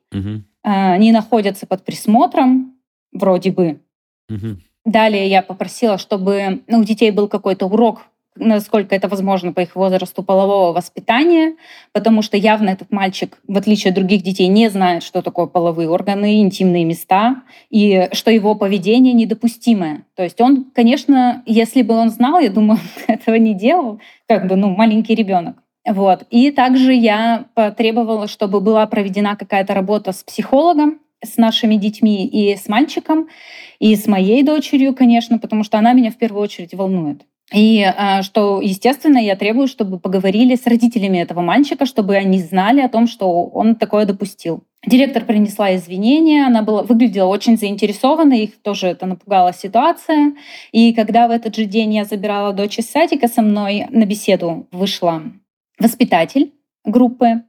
H: а, они находятся под присмотром, вроде бы,
B: Мгм.
H: Далее я попросила, чтобы ну, у детей был какой-то урок, насколько это возможно по их возрасту полового воспитания, потому что явно этот мальчик, в отличие от других детей, не знает, что такое половые органы, интимные места, и что его поведение недопустимое. То есть он, конечно, если бы он знал, я думаю, этого не делал, как бы, ну, маленький ребенок. Вот. И также я потребовала, чтобы была проведена какая-то работа с психологом, с нашими детьми и с мальчиком, и с моей дочерью, конечно, потому что она меня в первую очередь волнует. И а, что, естественно, я требую, чтобы поговорили с родителями этого мальчика, чтобы они знали о том, что он такое допустил. Директор принесла извинения, она была, выглядела очень заинтересованно, их тоже это напугала ситуация. И когда в этот же день я забирала дочь из садика, со мной на беседу вышла воспитатель группы,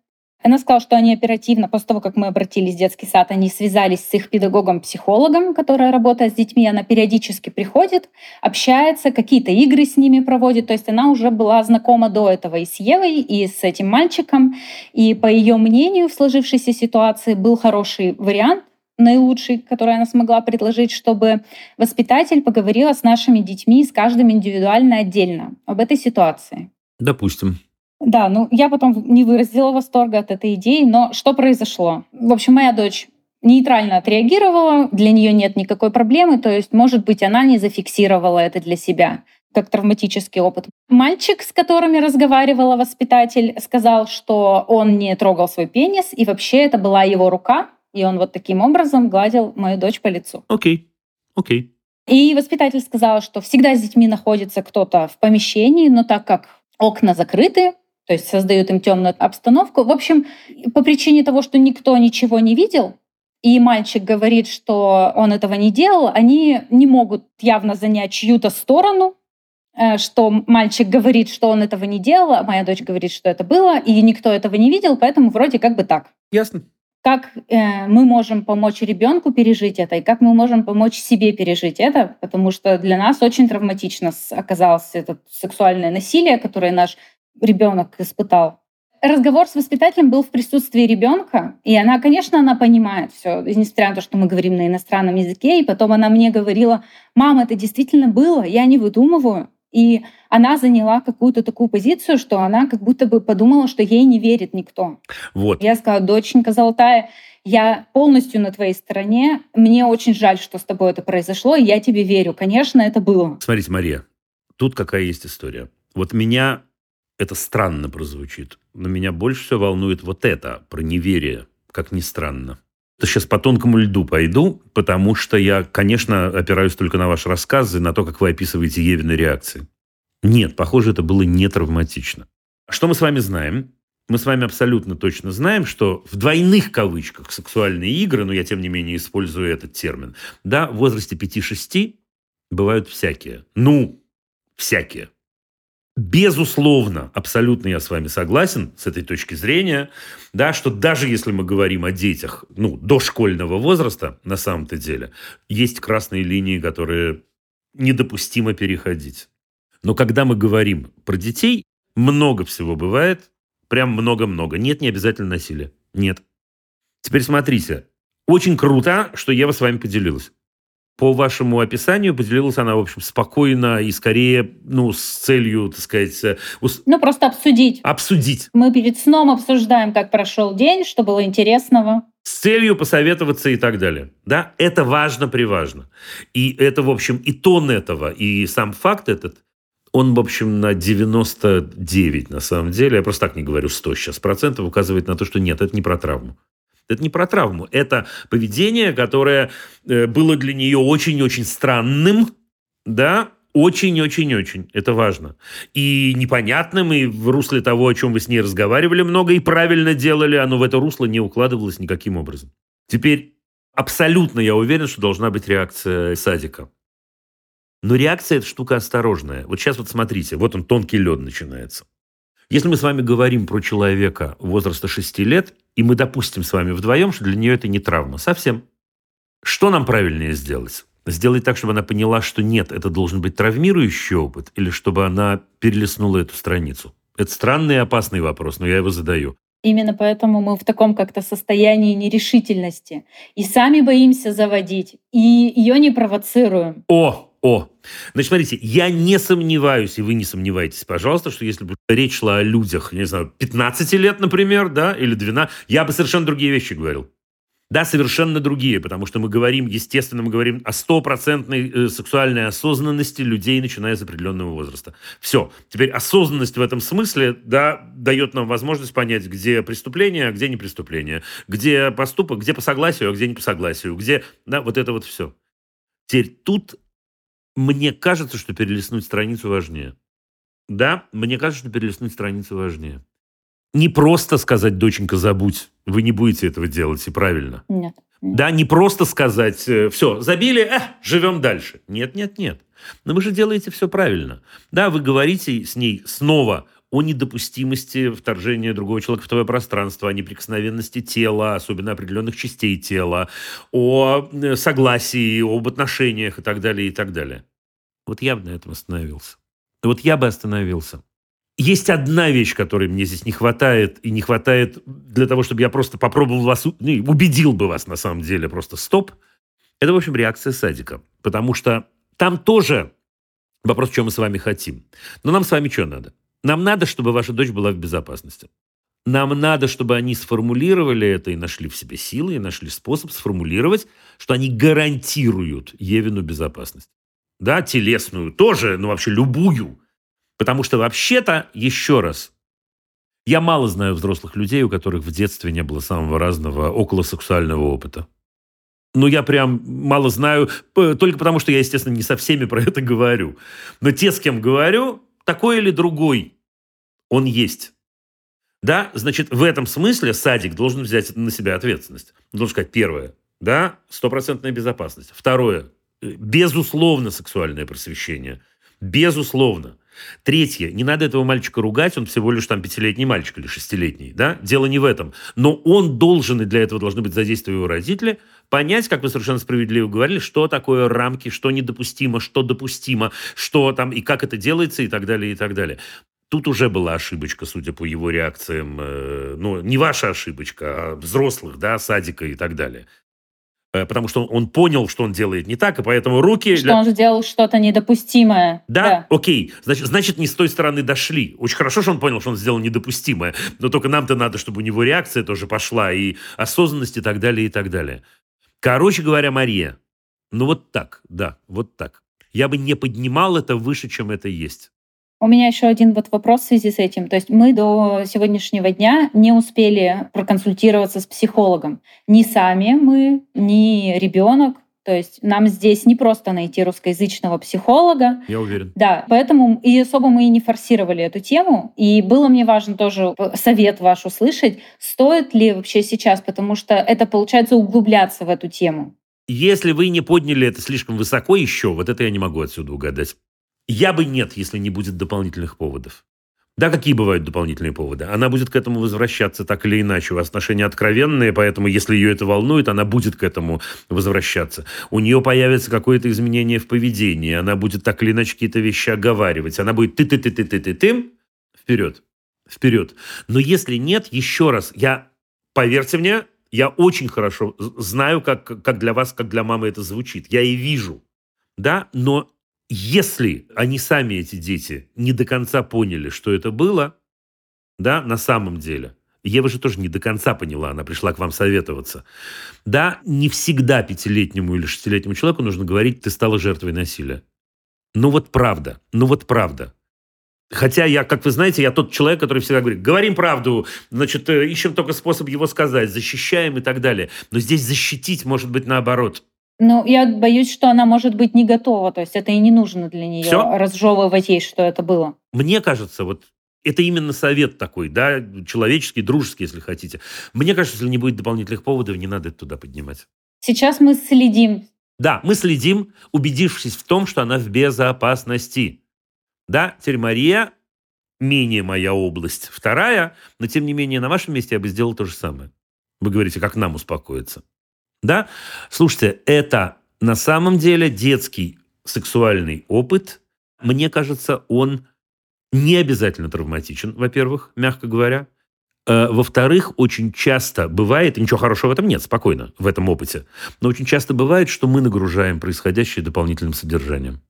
H: она сказала, что они оперативно, после того, как мы обратились в детский сад, они связались с их педагогом-психологом, которая работает с детьми. Она периодически приходит, общается, какие-то игры с ними проводит. То есть она уже была знакома до этого и с Евой, и с этим мальчиком. И по ее мнению в сложившейся ситуации был хороший вариант, наилучший, который она смогла предложить, чтобы воспитатель поговорила с нашими детьми, с каждым индивидуально отдельно об этой ситуации.
B: Допустим.
H: Да, ну я потом не выразила восторга от этой идеи, но что произошло? В общем, моя дочь нейтрально отреагировала, для нее нет никакой проблемы, то есть, может быть, она не зафиксировала это для себя как травматический опыт. Мальчик, с которыми разговаривала воспитатель, сказал, что он не трогал свой пенис, и вообще это была его рука, и он вот таким образом гладил мою дочь по лицу.
B: Окей. Окей.
H: И воспитатель сказал, что всегда с детьми находится кто-то в помещении, но так как окна закрыты, то есть создают им темную обстановку. В общем, по причине того, что никто ничего не видел, и мальчик говорит, что он этого не делал, они не могут явно занять чью-то сторону, э, что мальчик говорит, что он этого не делал, а моя дочь говорит, что это было, и никто этого не видел, поэтому вроде как бы так.
B: Ясно.
H: Как э, мы можем помочь ребенку пережить это, и как мы можем помочь себе пережить это, потому что для нас очень травматично оказалось это сексуальное насилие, которое наш ребенок испытал. Разговор с воспитателем был в присутствии ребенка, и она, конечно, она понимает все, несмотря на то, что мы говорим на иностранном языке, и потом она мне говорила, мама, это действительно было, я не выдумываю. И она заняла какую-то такую позицию, что она как будто бы подумала, что ей не верит никто.
B: Вот.
H: Я сказала, доченька золотая, я полностью на твоей стороне. Мне очень жаль, что с тобой это произошло, и я тебе верю. Конечно, это было.
B: Смотрите, Мария, тут какая есть история. Вот меня это странно прозвучит, но меня больше всего волнует вот это, про неверие, как ни странно. Это сейчас по тонкому льду пойду, потому что я, конечно, опираюсь только на ваши рассказы, на то, как вы описываете Евины реакции. Нет, похоже, это было не травматично. Что мы с вами знаем? Мы с вами абсолютно точно знаем, что в двойных кавычках сексуальные игры, но я тем не менее использую этот термин, да, в возрасте 5-6 бывают всякие. Ну, всякие. Безусловно, абсолютно я с вами согласен с этой точки зрения, да, что даже если мы говорим о детях ну, дошкольного возраста, на самом-то деле, есть красные линии, которые недопустимо переходить. Но когда мы говорим про детей, много всего бывает, прям много-много. Нет, не обязательно насилие. Нет. Теперь смотрите. Очень круто, что Ева с вами поделилась. По вашему описанию поделилась она, в общем, спокойно и скорее, ну, с целью, так сказать... Э,
H: ну, просто обсудить.
B: Обсудить.
H: Мы перед сном обсуждаем, как прошел день, что было интересного.
B: С целью посоветоваться и так далее. Да, это важно, приважно. И это, в общем, и тон этого, и сам факт этот, он, в общем, на 99 на самом деле, я просто так не говорю 100 сейчас процентов, указывает на то, что нет, это не про травму. Это не про травму. Это поведение, которое э, было для нее очень-очень странным, да, очень-очень-очень. Это важно. И непонятным, и в русле того, о чем вы с ней разговаривали много и правильно делали, оно в это русло не укладывалось никаким образом. Теперь абсолютно я уверен, что должна быть реакция садика. Но реакция – это штука осторожная. Вот сейчас вот смотрите, вот он, тонкий лед начинается. Если мы с вами говорим про человека возраста 6 лет, и мы допустим с вами вдвоем, что для нее это не травма, совсем. Что нам правильнее сделать? Сделать так, чтобы она поняла, что нет, это должен быть травмирующий опыт, или чтобы она перелистнула эту страницу? Это странный и опасный вопрос, но я его задаю.
H: Именно поэтому мы в таком как-то состоянии нерешительности. И сами боимся заводить, и ее не провоцируем.
B: О, о, значит, смотрите, я не сомневаюсь, и вы не сомневайтесь, пожалуйста, что если бы речь шла о людях, не знаю, 15 лет, например, да, или 12, я бы совершенно другие вещи говорил. Да, совершенно другие, потому что мы говорим, естественно, мы говорим о стопроцентной э, сексуальной осознанности людей, начиная с определенного возраста. Все. Теперь осознанность в этом смысле, да, дает нам возможность понять, где преступление, а где не преступление, где поступок, где по согласию, а где не по согласию, где, да, вот это вот все. Теперь тут мне кажется, что перелистнуть страницу важнее. Да, мне кажется, что перелистнуть страницу важнее. Не просто сказать, доченька, забудь. Вы не будете этого делать, и правильно.
H: Нет. нет.
B: Да, не просто сказать, э, все, забили, э, живем дальше. Нет, нет, нет. Но вы же делаете все правильно. Да, вы говорите с ней снова о недопустимости вторжения другого человека в твое пространство, о неприкосновенности тела, особенно определенных частей тела, о э, согласии, об отношениях и так далее, и так далее. Вот я бы на этом остановился. Вот я бы остановился. Есть одна вещь, которой мне здесь не хватает, и не хватает для того, чтобы я просто попробовал вас, ну, убедил бы вас на самом деле просто стоп. Это, в общем, реакция садика. Потому что там тоже вопрос, что мы с вами хотим. Но нам с вами что надо? Нам надо, чтобы ваша дочь была в безопасности. Нам надо, чтобы они сформулировали это и нашли в себе силы, и нашли способ сформулировать, что они гарантируют Евину безопасность. Да, телесную тоже, но вообще любую. Потому что вообще-то, еще раз, я мало знаю взрослых людей, у которых в детстве не было самого разного околосексуального опыта. Ну, я прям мало знаю, только потому что я, естественно, не со всеми про это говорю. Но те, с кем говорю, такой или другой он есть. Да, значит, в этом смысле садик должен взять на себя ответственность. Должен сказать, первое, да, стопроцентная безопасность. Второе, э, безусловно, сексуальное просвещение. Безусловно. Третье, не надо этого мальчика ругать, он всего лишь там пятилетний мальчик или шестилетний, да, дело не в этом. Но он должен, и для этого должны быть задействованы его родители, понять, как вы совершенно справедливо говорили, что такое рамки, что недопустимо, что допустимо, что там, и как это делается, и так далее, и так далее. Тут уже была ошибочка, судя по его реакциям. Э, ну, не ваша ошибочка, а взрослых, да, садика и так далее. Э, потому что он понял, что он делает не так, и поэтому руки...
H: Что для... он сделал что-то недопустимое.
B: Да? да, окей. Значит, значит, не с той стороны дошли. Очень хорошо, что он понял, что он сделал недопустимое. Но только нам-то надо, чтобы у него реакция тоже пошла, и осознанность, и так далее, и так далее. Короче говоря, Мария, ну вот так, да, вот так. Я бы не поднимал это выше, чем это есть.
H: У меня еще один вот вопрос в связи с этим. То есть мы до сегодняшнего дня не успели проконсультироваться с психологом. Ни сами мы, ни ребенок. То есть нам здесь не просто найти русскоязычного психолога.
B: Я уверен.
H: Да, поэтому и особо мы и не форсировали эту тему. И было мне важно тоже совет ваш услышать, стоит ли вообще сейчас, потому что это получается углубляться в эту тему.
B: Если вы не подняли это слишком высоко еще, вот это я не могу отсюда угадать. Я бы нет, если не будет дополнительных поводов. Да, какие бывают дополнительные поводы? Она будет к этому возвращаться так или иначе. У вас отношения откровенные, поэтому если ее это волнует, она будет к этому возвращаться. У нее появится какое-то изменение в поведении, она будет так или иначе какие-то вещи оговаривать. Она будет ты-ты-ты-ты-ты-ты-ты, вперед, вперед. Но если нет, еще раз, я поверьте мне, я очень хорошо знаю, как, как для вас, как для мамы это звучит. Я и вижу. Да, но если они сами, эти дети, не до конца поняли, что это было, да, на самом деле, Ева же тоже не до конца поняла, она пришла к вам советоваться. Да, не всегда пятилетнему или шестилетнему человеку нужно говорить, ты стала жертвой насилия. Ну вот правда, ну вот правда. Хотя я, как вы знаете, я тот человек, который всегда говорит, говорим правду, значит, э, ищем только способ его сказать, защищаем и так далее. Но здесь защитить может быть наоборот.
H: Ну, я боюсь, что она может быть не готова, то есть это и не нужно для нее Все? разжевывать ей, что это было.
B: Мне кажется, вот это именно совет такой, да, человеческий, дружеский, если хотите. Мне кажется, если не будет дополнительных поводов, не надо это туда поднимать.
H: Сейчас мы следим.
B: Да, мы следим, убедившись в том, что она в безопасности. Да, теперь Мария менее моя область. Вторая, но тем не менее на вашем месте я бы сделал то же самое. Вы говорите, как нам успокоиться. Да? Слушайте, это на самом деле детский сексуальный опыт. Мне кажется, он не обязательно травматичен, во-первых, мягко говоря. Э, во-вторых, очень часто бывает, и ничего хорошего в этом нет, спокойно, в этом опыте, но очень часто бывает, что мы нагружаем происходящее дополнительным содержанием.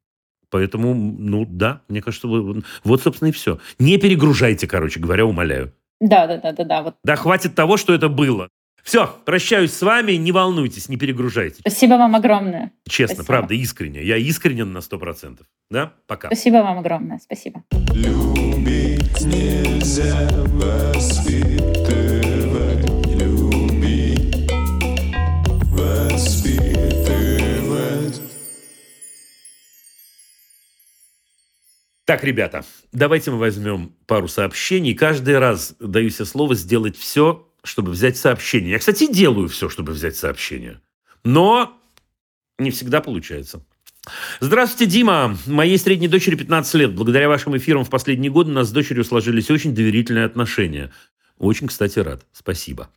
B: Поэтому, ну да, мне кажется, вот, собственно, и все. Не перегружайте, короче говоря, умоляю.
H: Да, да, да, да, да. Вот.
B: Да хватит того, что это было. Все, прощаюсь с вами, не волнуйтесь, не перегружайте.
H: Спасибо вам огромное.
B: Честно,
H: спасибо.
B: правда, искренне. Я искренен на сто процентов. Да? Пока.
H: Спасибо вам огромное, спасибо. Любить нельзя воспитывать, любить,
B: воспитывать. Так, ребята, давайте мы возьмем пару сообщений. Каждый раз даю себе слово сделать все, чтобы взять сообщение. Я, кстати, делаю все, чтобы взять сообщение. Но не всегда получается. Здравствуйте, Дима. Моей средней дочери 15 лет. Благодаря вашим эфирам в последние годы у нас с дочерью сложились очень доверительные отношения. Очень, кстати, рад. Спасибо.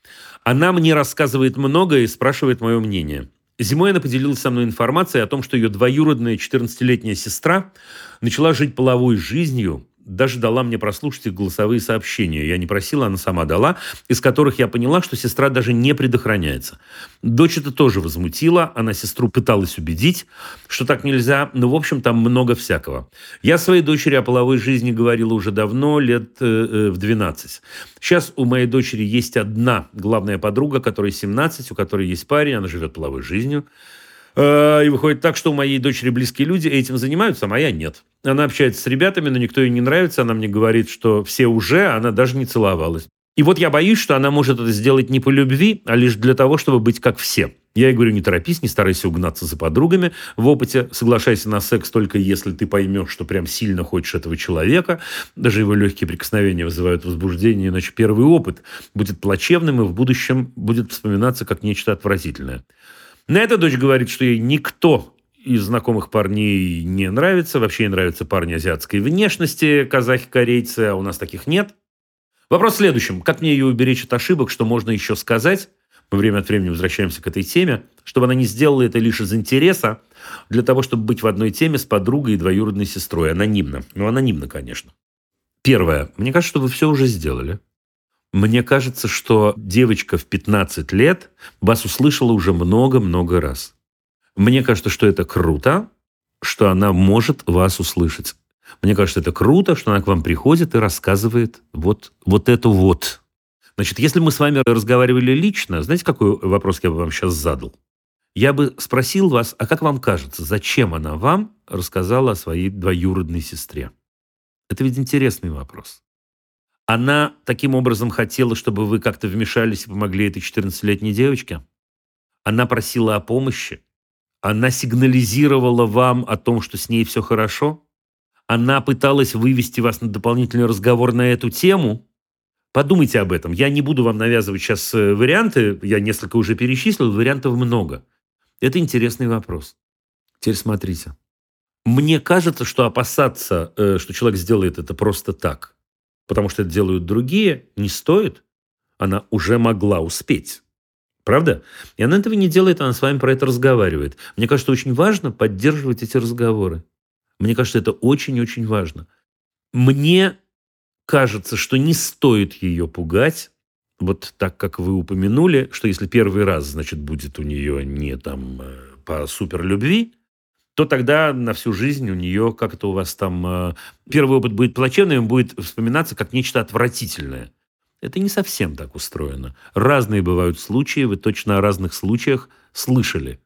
B: Она мне рассказывает многое и спрашивает мое мнение. Зимой она поделилась со мной информацией о том, что ее двоюродная 14-летняя сестра начала жить половой жизнью даже дала мне прослушать их голосовые сообщения. Я не просила, она сама дала, из которых я поняла, что сестра даже не предохраняется. Дочь это тоже возмутила, она сестру пыталась убедить, что так нельзя, но, в общем, там много всякого. Я своей дочери о половой жизни говорила уже давно, лет э, э в 12. Сейчас у моей дочери есть одна главная подруга, которой 17, у которой есть парень, она живет половой жизнью. Э, и выходит так, что у моей дочери близкие люди этим занимаются, а моя нет. Она общается с ребятами, но никто ей не нравится. Она мне говорит, что все уже, а она даже не целовалась. И вот я боюсь, что она может это сделать не по любви, а лишь для того, чтобы быть как все. Я ей говорю, не торопись, не старайся угнаться за подругами в опыте, соглашайся на секс только если ты поймешь, что прям сильно хочешь этого человека. Даже его легкие прикосновения вызывают возбуждение, иначе первый опыт будет плачевным и в будущем будет вспоминаться как нечто отвратительное. На это дочь говорит, что ей никто из знакомых парней не нравится. Вообще ей нравятся парни азиатской внешности, казахи, корейцы, а у нас таких нет. Вопрос в следующем. Как мне ее уберечь от ошибок, что можно еще сказать? Мы время от времени возвращаемся к этой теме, чтобы она не сделала это лишь из интереса, для того, чтобы быть в одной теме с подругой и двоюродной сестрой. Анонимно. Ну, анонимно, конечно. Первое. Мне кажется, что вы все уже сделали. Мне кажется, что девочка в 15 лет вас услышала уже много-много раз. Мне кажется, что это круто, что она может вас услышать. Мне кажется, это круто, что она к вам приходит и рассказывает вот, вот это вот. Значит, если мы с вами разговаривали лично, знаете, какой вопрос я бы вам сейчас задал? Я бы спросил вас, а как вам кажется, зачем она вам рассказала о своей двоюродной сестре? Это ведь интересный вопрос. Она таким образом хотела, чтобы вы как-то вмешались и помогли этой 14-летней девочке? Она просила о помощи? Она сигнализировала вам о том, что с ней все хорошо? Она пыталась вывести вас на дополнительный разговор на эту тему? Подумайте об этом. Я не буду вам навязывать сейчас э, варианты, я несколько уже перечислил, вариантов много. Это интересный вопрос. Теперь смотрите. Мне кажется, что опасаться, э, что человек сделает это просто так – потому что это делают другие, не стоит. Она уже могла успеть. Правда? И она этого не делает, она с вами про это разговаривает. Мне кажется, очень важно поддерживать эти разговоры. Мне кажется, это очень-очень важно. Мне кажется, что не стоит ее пугать вот так, как вы упомянули, что если первый раз, значит, будет у нее не там э, по супер любви, то тогда на всю жизнь у нее, как это у вас там, э, первый опыт будет плачевным, будет вспоминаться как нечто отвратительное. Это не совсем так устроено. Разные бывают случаи, вы точно о разных случаях слышали.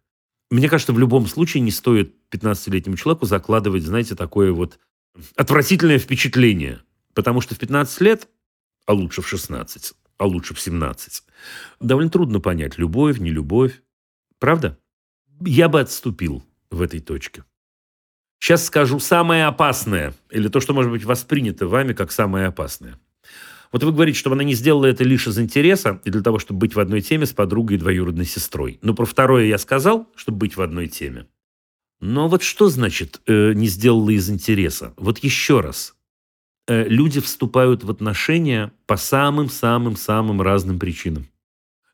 B: Мне кажется, в любом случае не стоит 15-летнему человеку закладывать, знаете, такое вот отвратительное впечатление. Потому что в 15 лет, а лучше в 16, а лучше в 17, довольно трудно понять, любовь, не любовь. Правда? Я бы отступил в этой точке. Сейчас скажу самое опасное, или то, что может быть воспринято вами как самое опасное. Вот вы говорите, что она не сделала это лишь из интереса и для того, чтобы быть в одной теме с подругой и двоюродной сестрой. Но про второе я сказал, чтобы быть в одной теме. Но вот что значит э, не сделала из интереса? Вот еще раз. Э, люди вступают в отношения по самым-самым-самым разным причинам.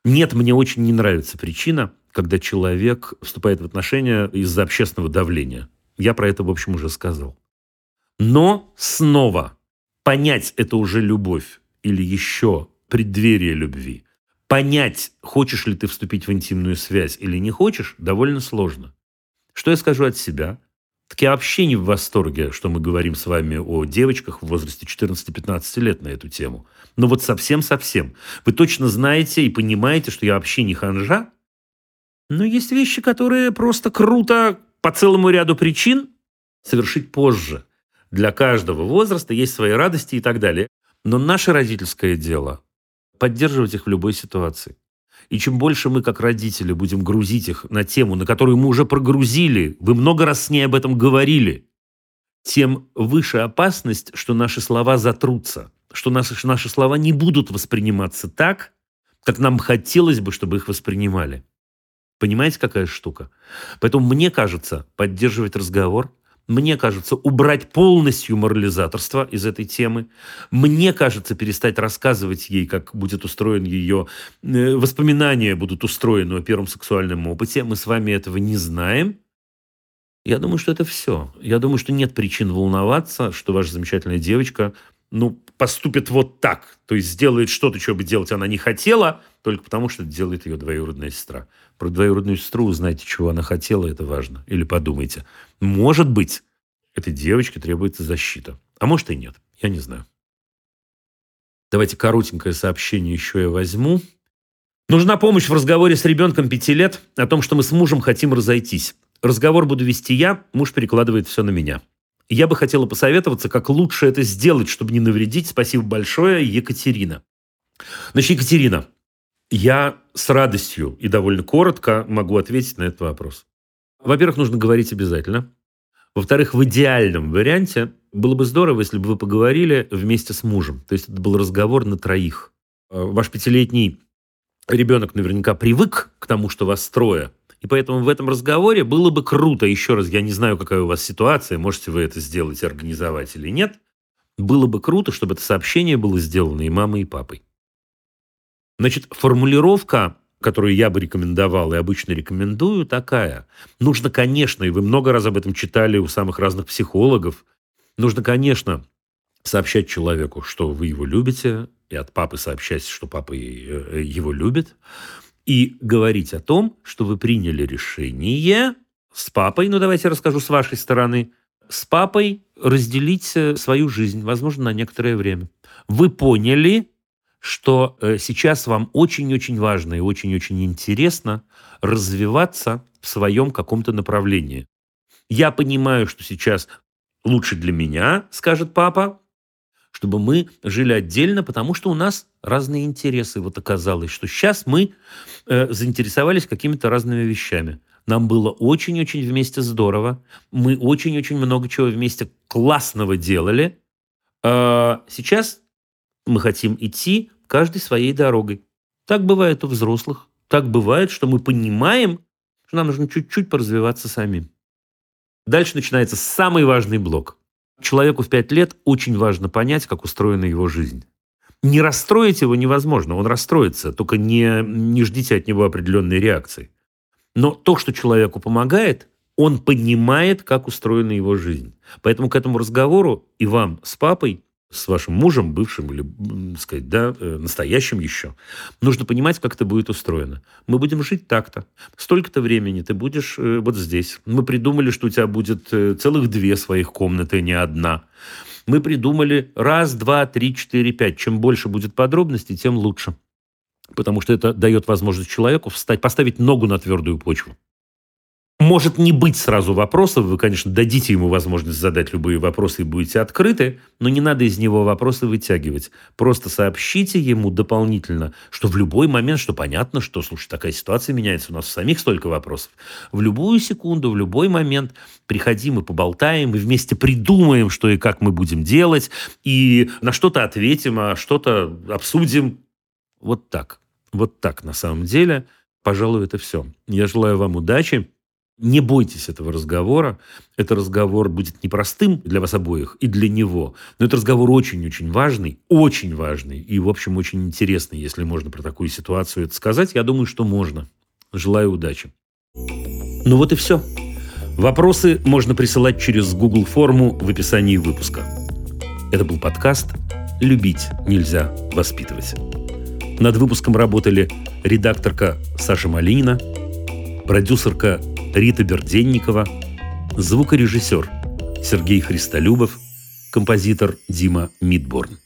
B: Нет, мне очень не нравится причина, когда человек вступает в отношения из-за общественного давления. Я про это, в общем, уже сказал. Но снова понять это уже любовь или еще преддверие любви. Понять, хочешь ли ты вступить в интимную связь или не хочешь, довольно сложно. Что я скажу от себя? Так я вообще не в восторге, что мы говорим с вами о девочках в возрасте 14-15 лет на эту тему. Но вот совсем-совсем. Вы точно знаете и понимаете, что я вообще не ханжа, но есть вещи, которые просто круто по целому ряду причин совершить позже. Для каждого возраста есть свои радости и так далее. Но наше родительское дело – поддерживать их в любой ситуации. И чем больше мы, как родители, будем грузить их на тему, на которую мы уже прогрузили, вы много раз с ней об этом говорили, тем выше опасность, что наши слова затрутся, что наши, наши слова не будут восприниматься так, как нам хотелось бы, чтобы их воспринимали. Понимаете, какая штука? Поэтому мне кажется, поддерживать разговор, мне кажется, убрать полностью морализаторство из этой темы. Мне кажется, перестать рассказывать ей, как будет устроен ее... Э, воспоминания будут устроены о первом сексуальном опыте. Мы с вами этого не знаем. Я думаю, что это все. Я думаю, что нет причин волноваться, что ваша замечательная девочка ну, поступит вот так. То есть сделает что-то, что бы делать она не хотела, только потому, что делает ее двоюродная сестра. Про двоюродную сестру узнаете, чего она хотела, это важно. Или подумайте. Может быть, этой девочке требуется защита. А может и нет. Я не знаю. Давайте коротенькое сообщение еще я возьму. Нужна помощь в разговоре с ребенком пяти лет о том, что мы с мужем хотим разойтись. Разговор буду вести я, муж перекладывает все на меня. Я бы хотела посоветоваться, как лучше это сделать, чтобы не навредить. Спасибо большое, Екатерина. Значит, Екатерина, я с радостью и довольно коротко могу ответить на этот вопрос. Во-первых, нужно говорить обязательно. Во-вторых, в идеальном варианте было бы здорово, если бы вы поговорили вместе с мужем. То есть это был разговор на троих. Э, ваш пятилетний ребенок наверняка привык к тому, что вас трое, и поэтому в этом разговоре было бы круто, еще раз, я не знаю, какая у вас ситуация, можете вы это сделать, организовать или нет, было бы круто, чтобы это сообщение было сделано и мамой, и папой. Значит, формулировка, которую я бы рекомендовал и обычно рекомендую, такая. Нужно, конечно, и вы много раз об этом читали у самых разных психологов, нужно, конечно, сообщать человеку, что вы его любите, и от папы сообщать, что папа э, его любит и говорить о том, что вы приняли решение с папой, ну давайте я расскажу с вашей стороны, с папой разделить э, свою жизнь, возможно, на некоторое время. Вы поняли, что э, сейчас вам очень-очень важно и очень-очень интересно развиваться в своем каком-то направлении. Я понимаю, что сейчас лучше для меня, скажет папа, чтобы мы жили отдельно, потому что у нас разные интересы. Вот оказалось, что сейчас мы э, заинтересовались какими-то разными вещами. Нам было очень-очень вместе здорово. Мы очень-очень много чего вместе классного делали. А сейчас мы хотим идти каждой своей дорогой. Так бывает у взрослых. Так бывает, что мы понимаем, что нам нужно чуть-чуть поразвиваться самим. Дальше начинается самый важный блок. Человеку в пять лет очень важно понять, как устроена его жизнь. Не расстроить его невозможно, он расстроится, только не, не ждите от него определенной реакции. Но то, что человеку помогает, он понимает, как устроена его жизнь. Поэтому к этому разговору и вам с папой с вашим мужем, бывшим или, сказать, да, э, настоящим еще, нужно понимать, как это будет устроено. Мы будем жить так-то. Столько-то времени ты будешь э, вот здесь. Мы придумали, что у тебя будет э, целых две своих комнаты, а не одна. Мы придумали раз, два, три, четыре, пять. Чем больше будет подробностей, тем лучше. Потому что это дает возможность человеку встать, поставить ногу на твердую почву. Может не быть сразу вопросов, вы, конечно, дадите ему возможность задать любые вопросы и будете открыты, но не надо из него вопросы вытягивать. Просто сообщите ему дополнительно, что в любой момент, что понятно, что, слушай, такая ситуация меняется, у нас самих столько вопросов. В любую секунду, в любой момент приходим и поболтаем, и вместе придумаем, что и как мы будем делать, и на что-то ответим, а что-то обсудим. Вот так. Вот так на самом деле. Пожалуй, это все. Я желаю вам удачи. Не бойтесь этого разговора. Этот разговор будет непростым для вас обоих и для него. Но это разговор очень-очень важный, очень важный и, в общем, очень интересный, если можно про такую ситуацию это сказать. Я думаю, что можно. Желаю удачи. Ну вот и все. Вопросы можно присылать через Google форму в описании выпуска. Это был подкаст «Любить нельзя воспитывать». Над выпуском работали редакторка Саша Малинина, продюсерка Рита Берденникова, звукорежиссер Сергей Христолюбов, композитор Дима Мидборн.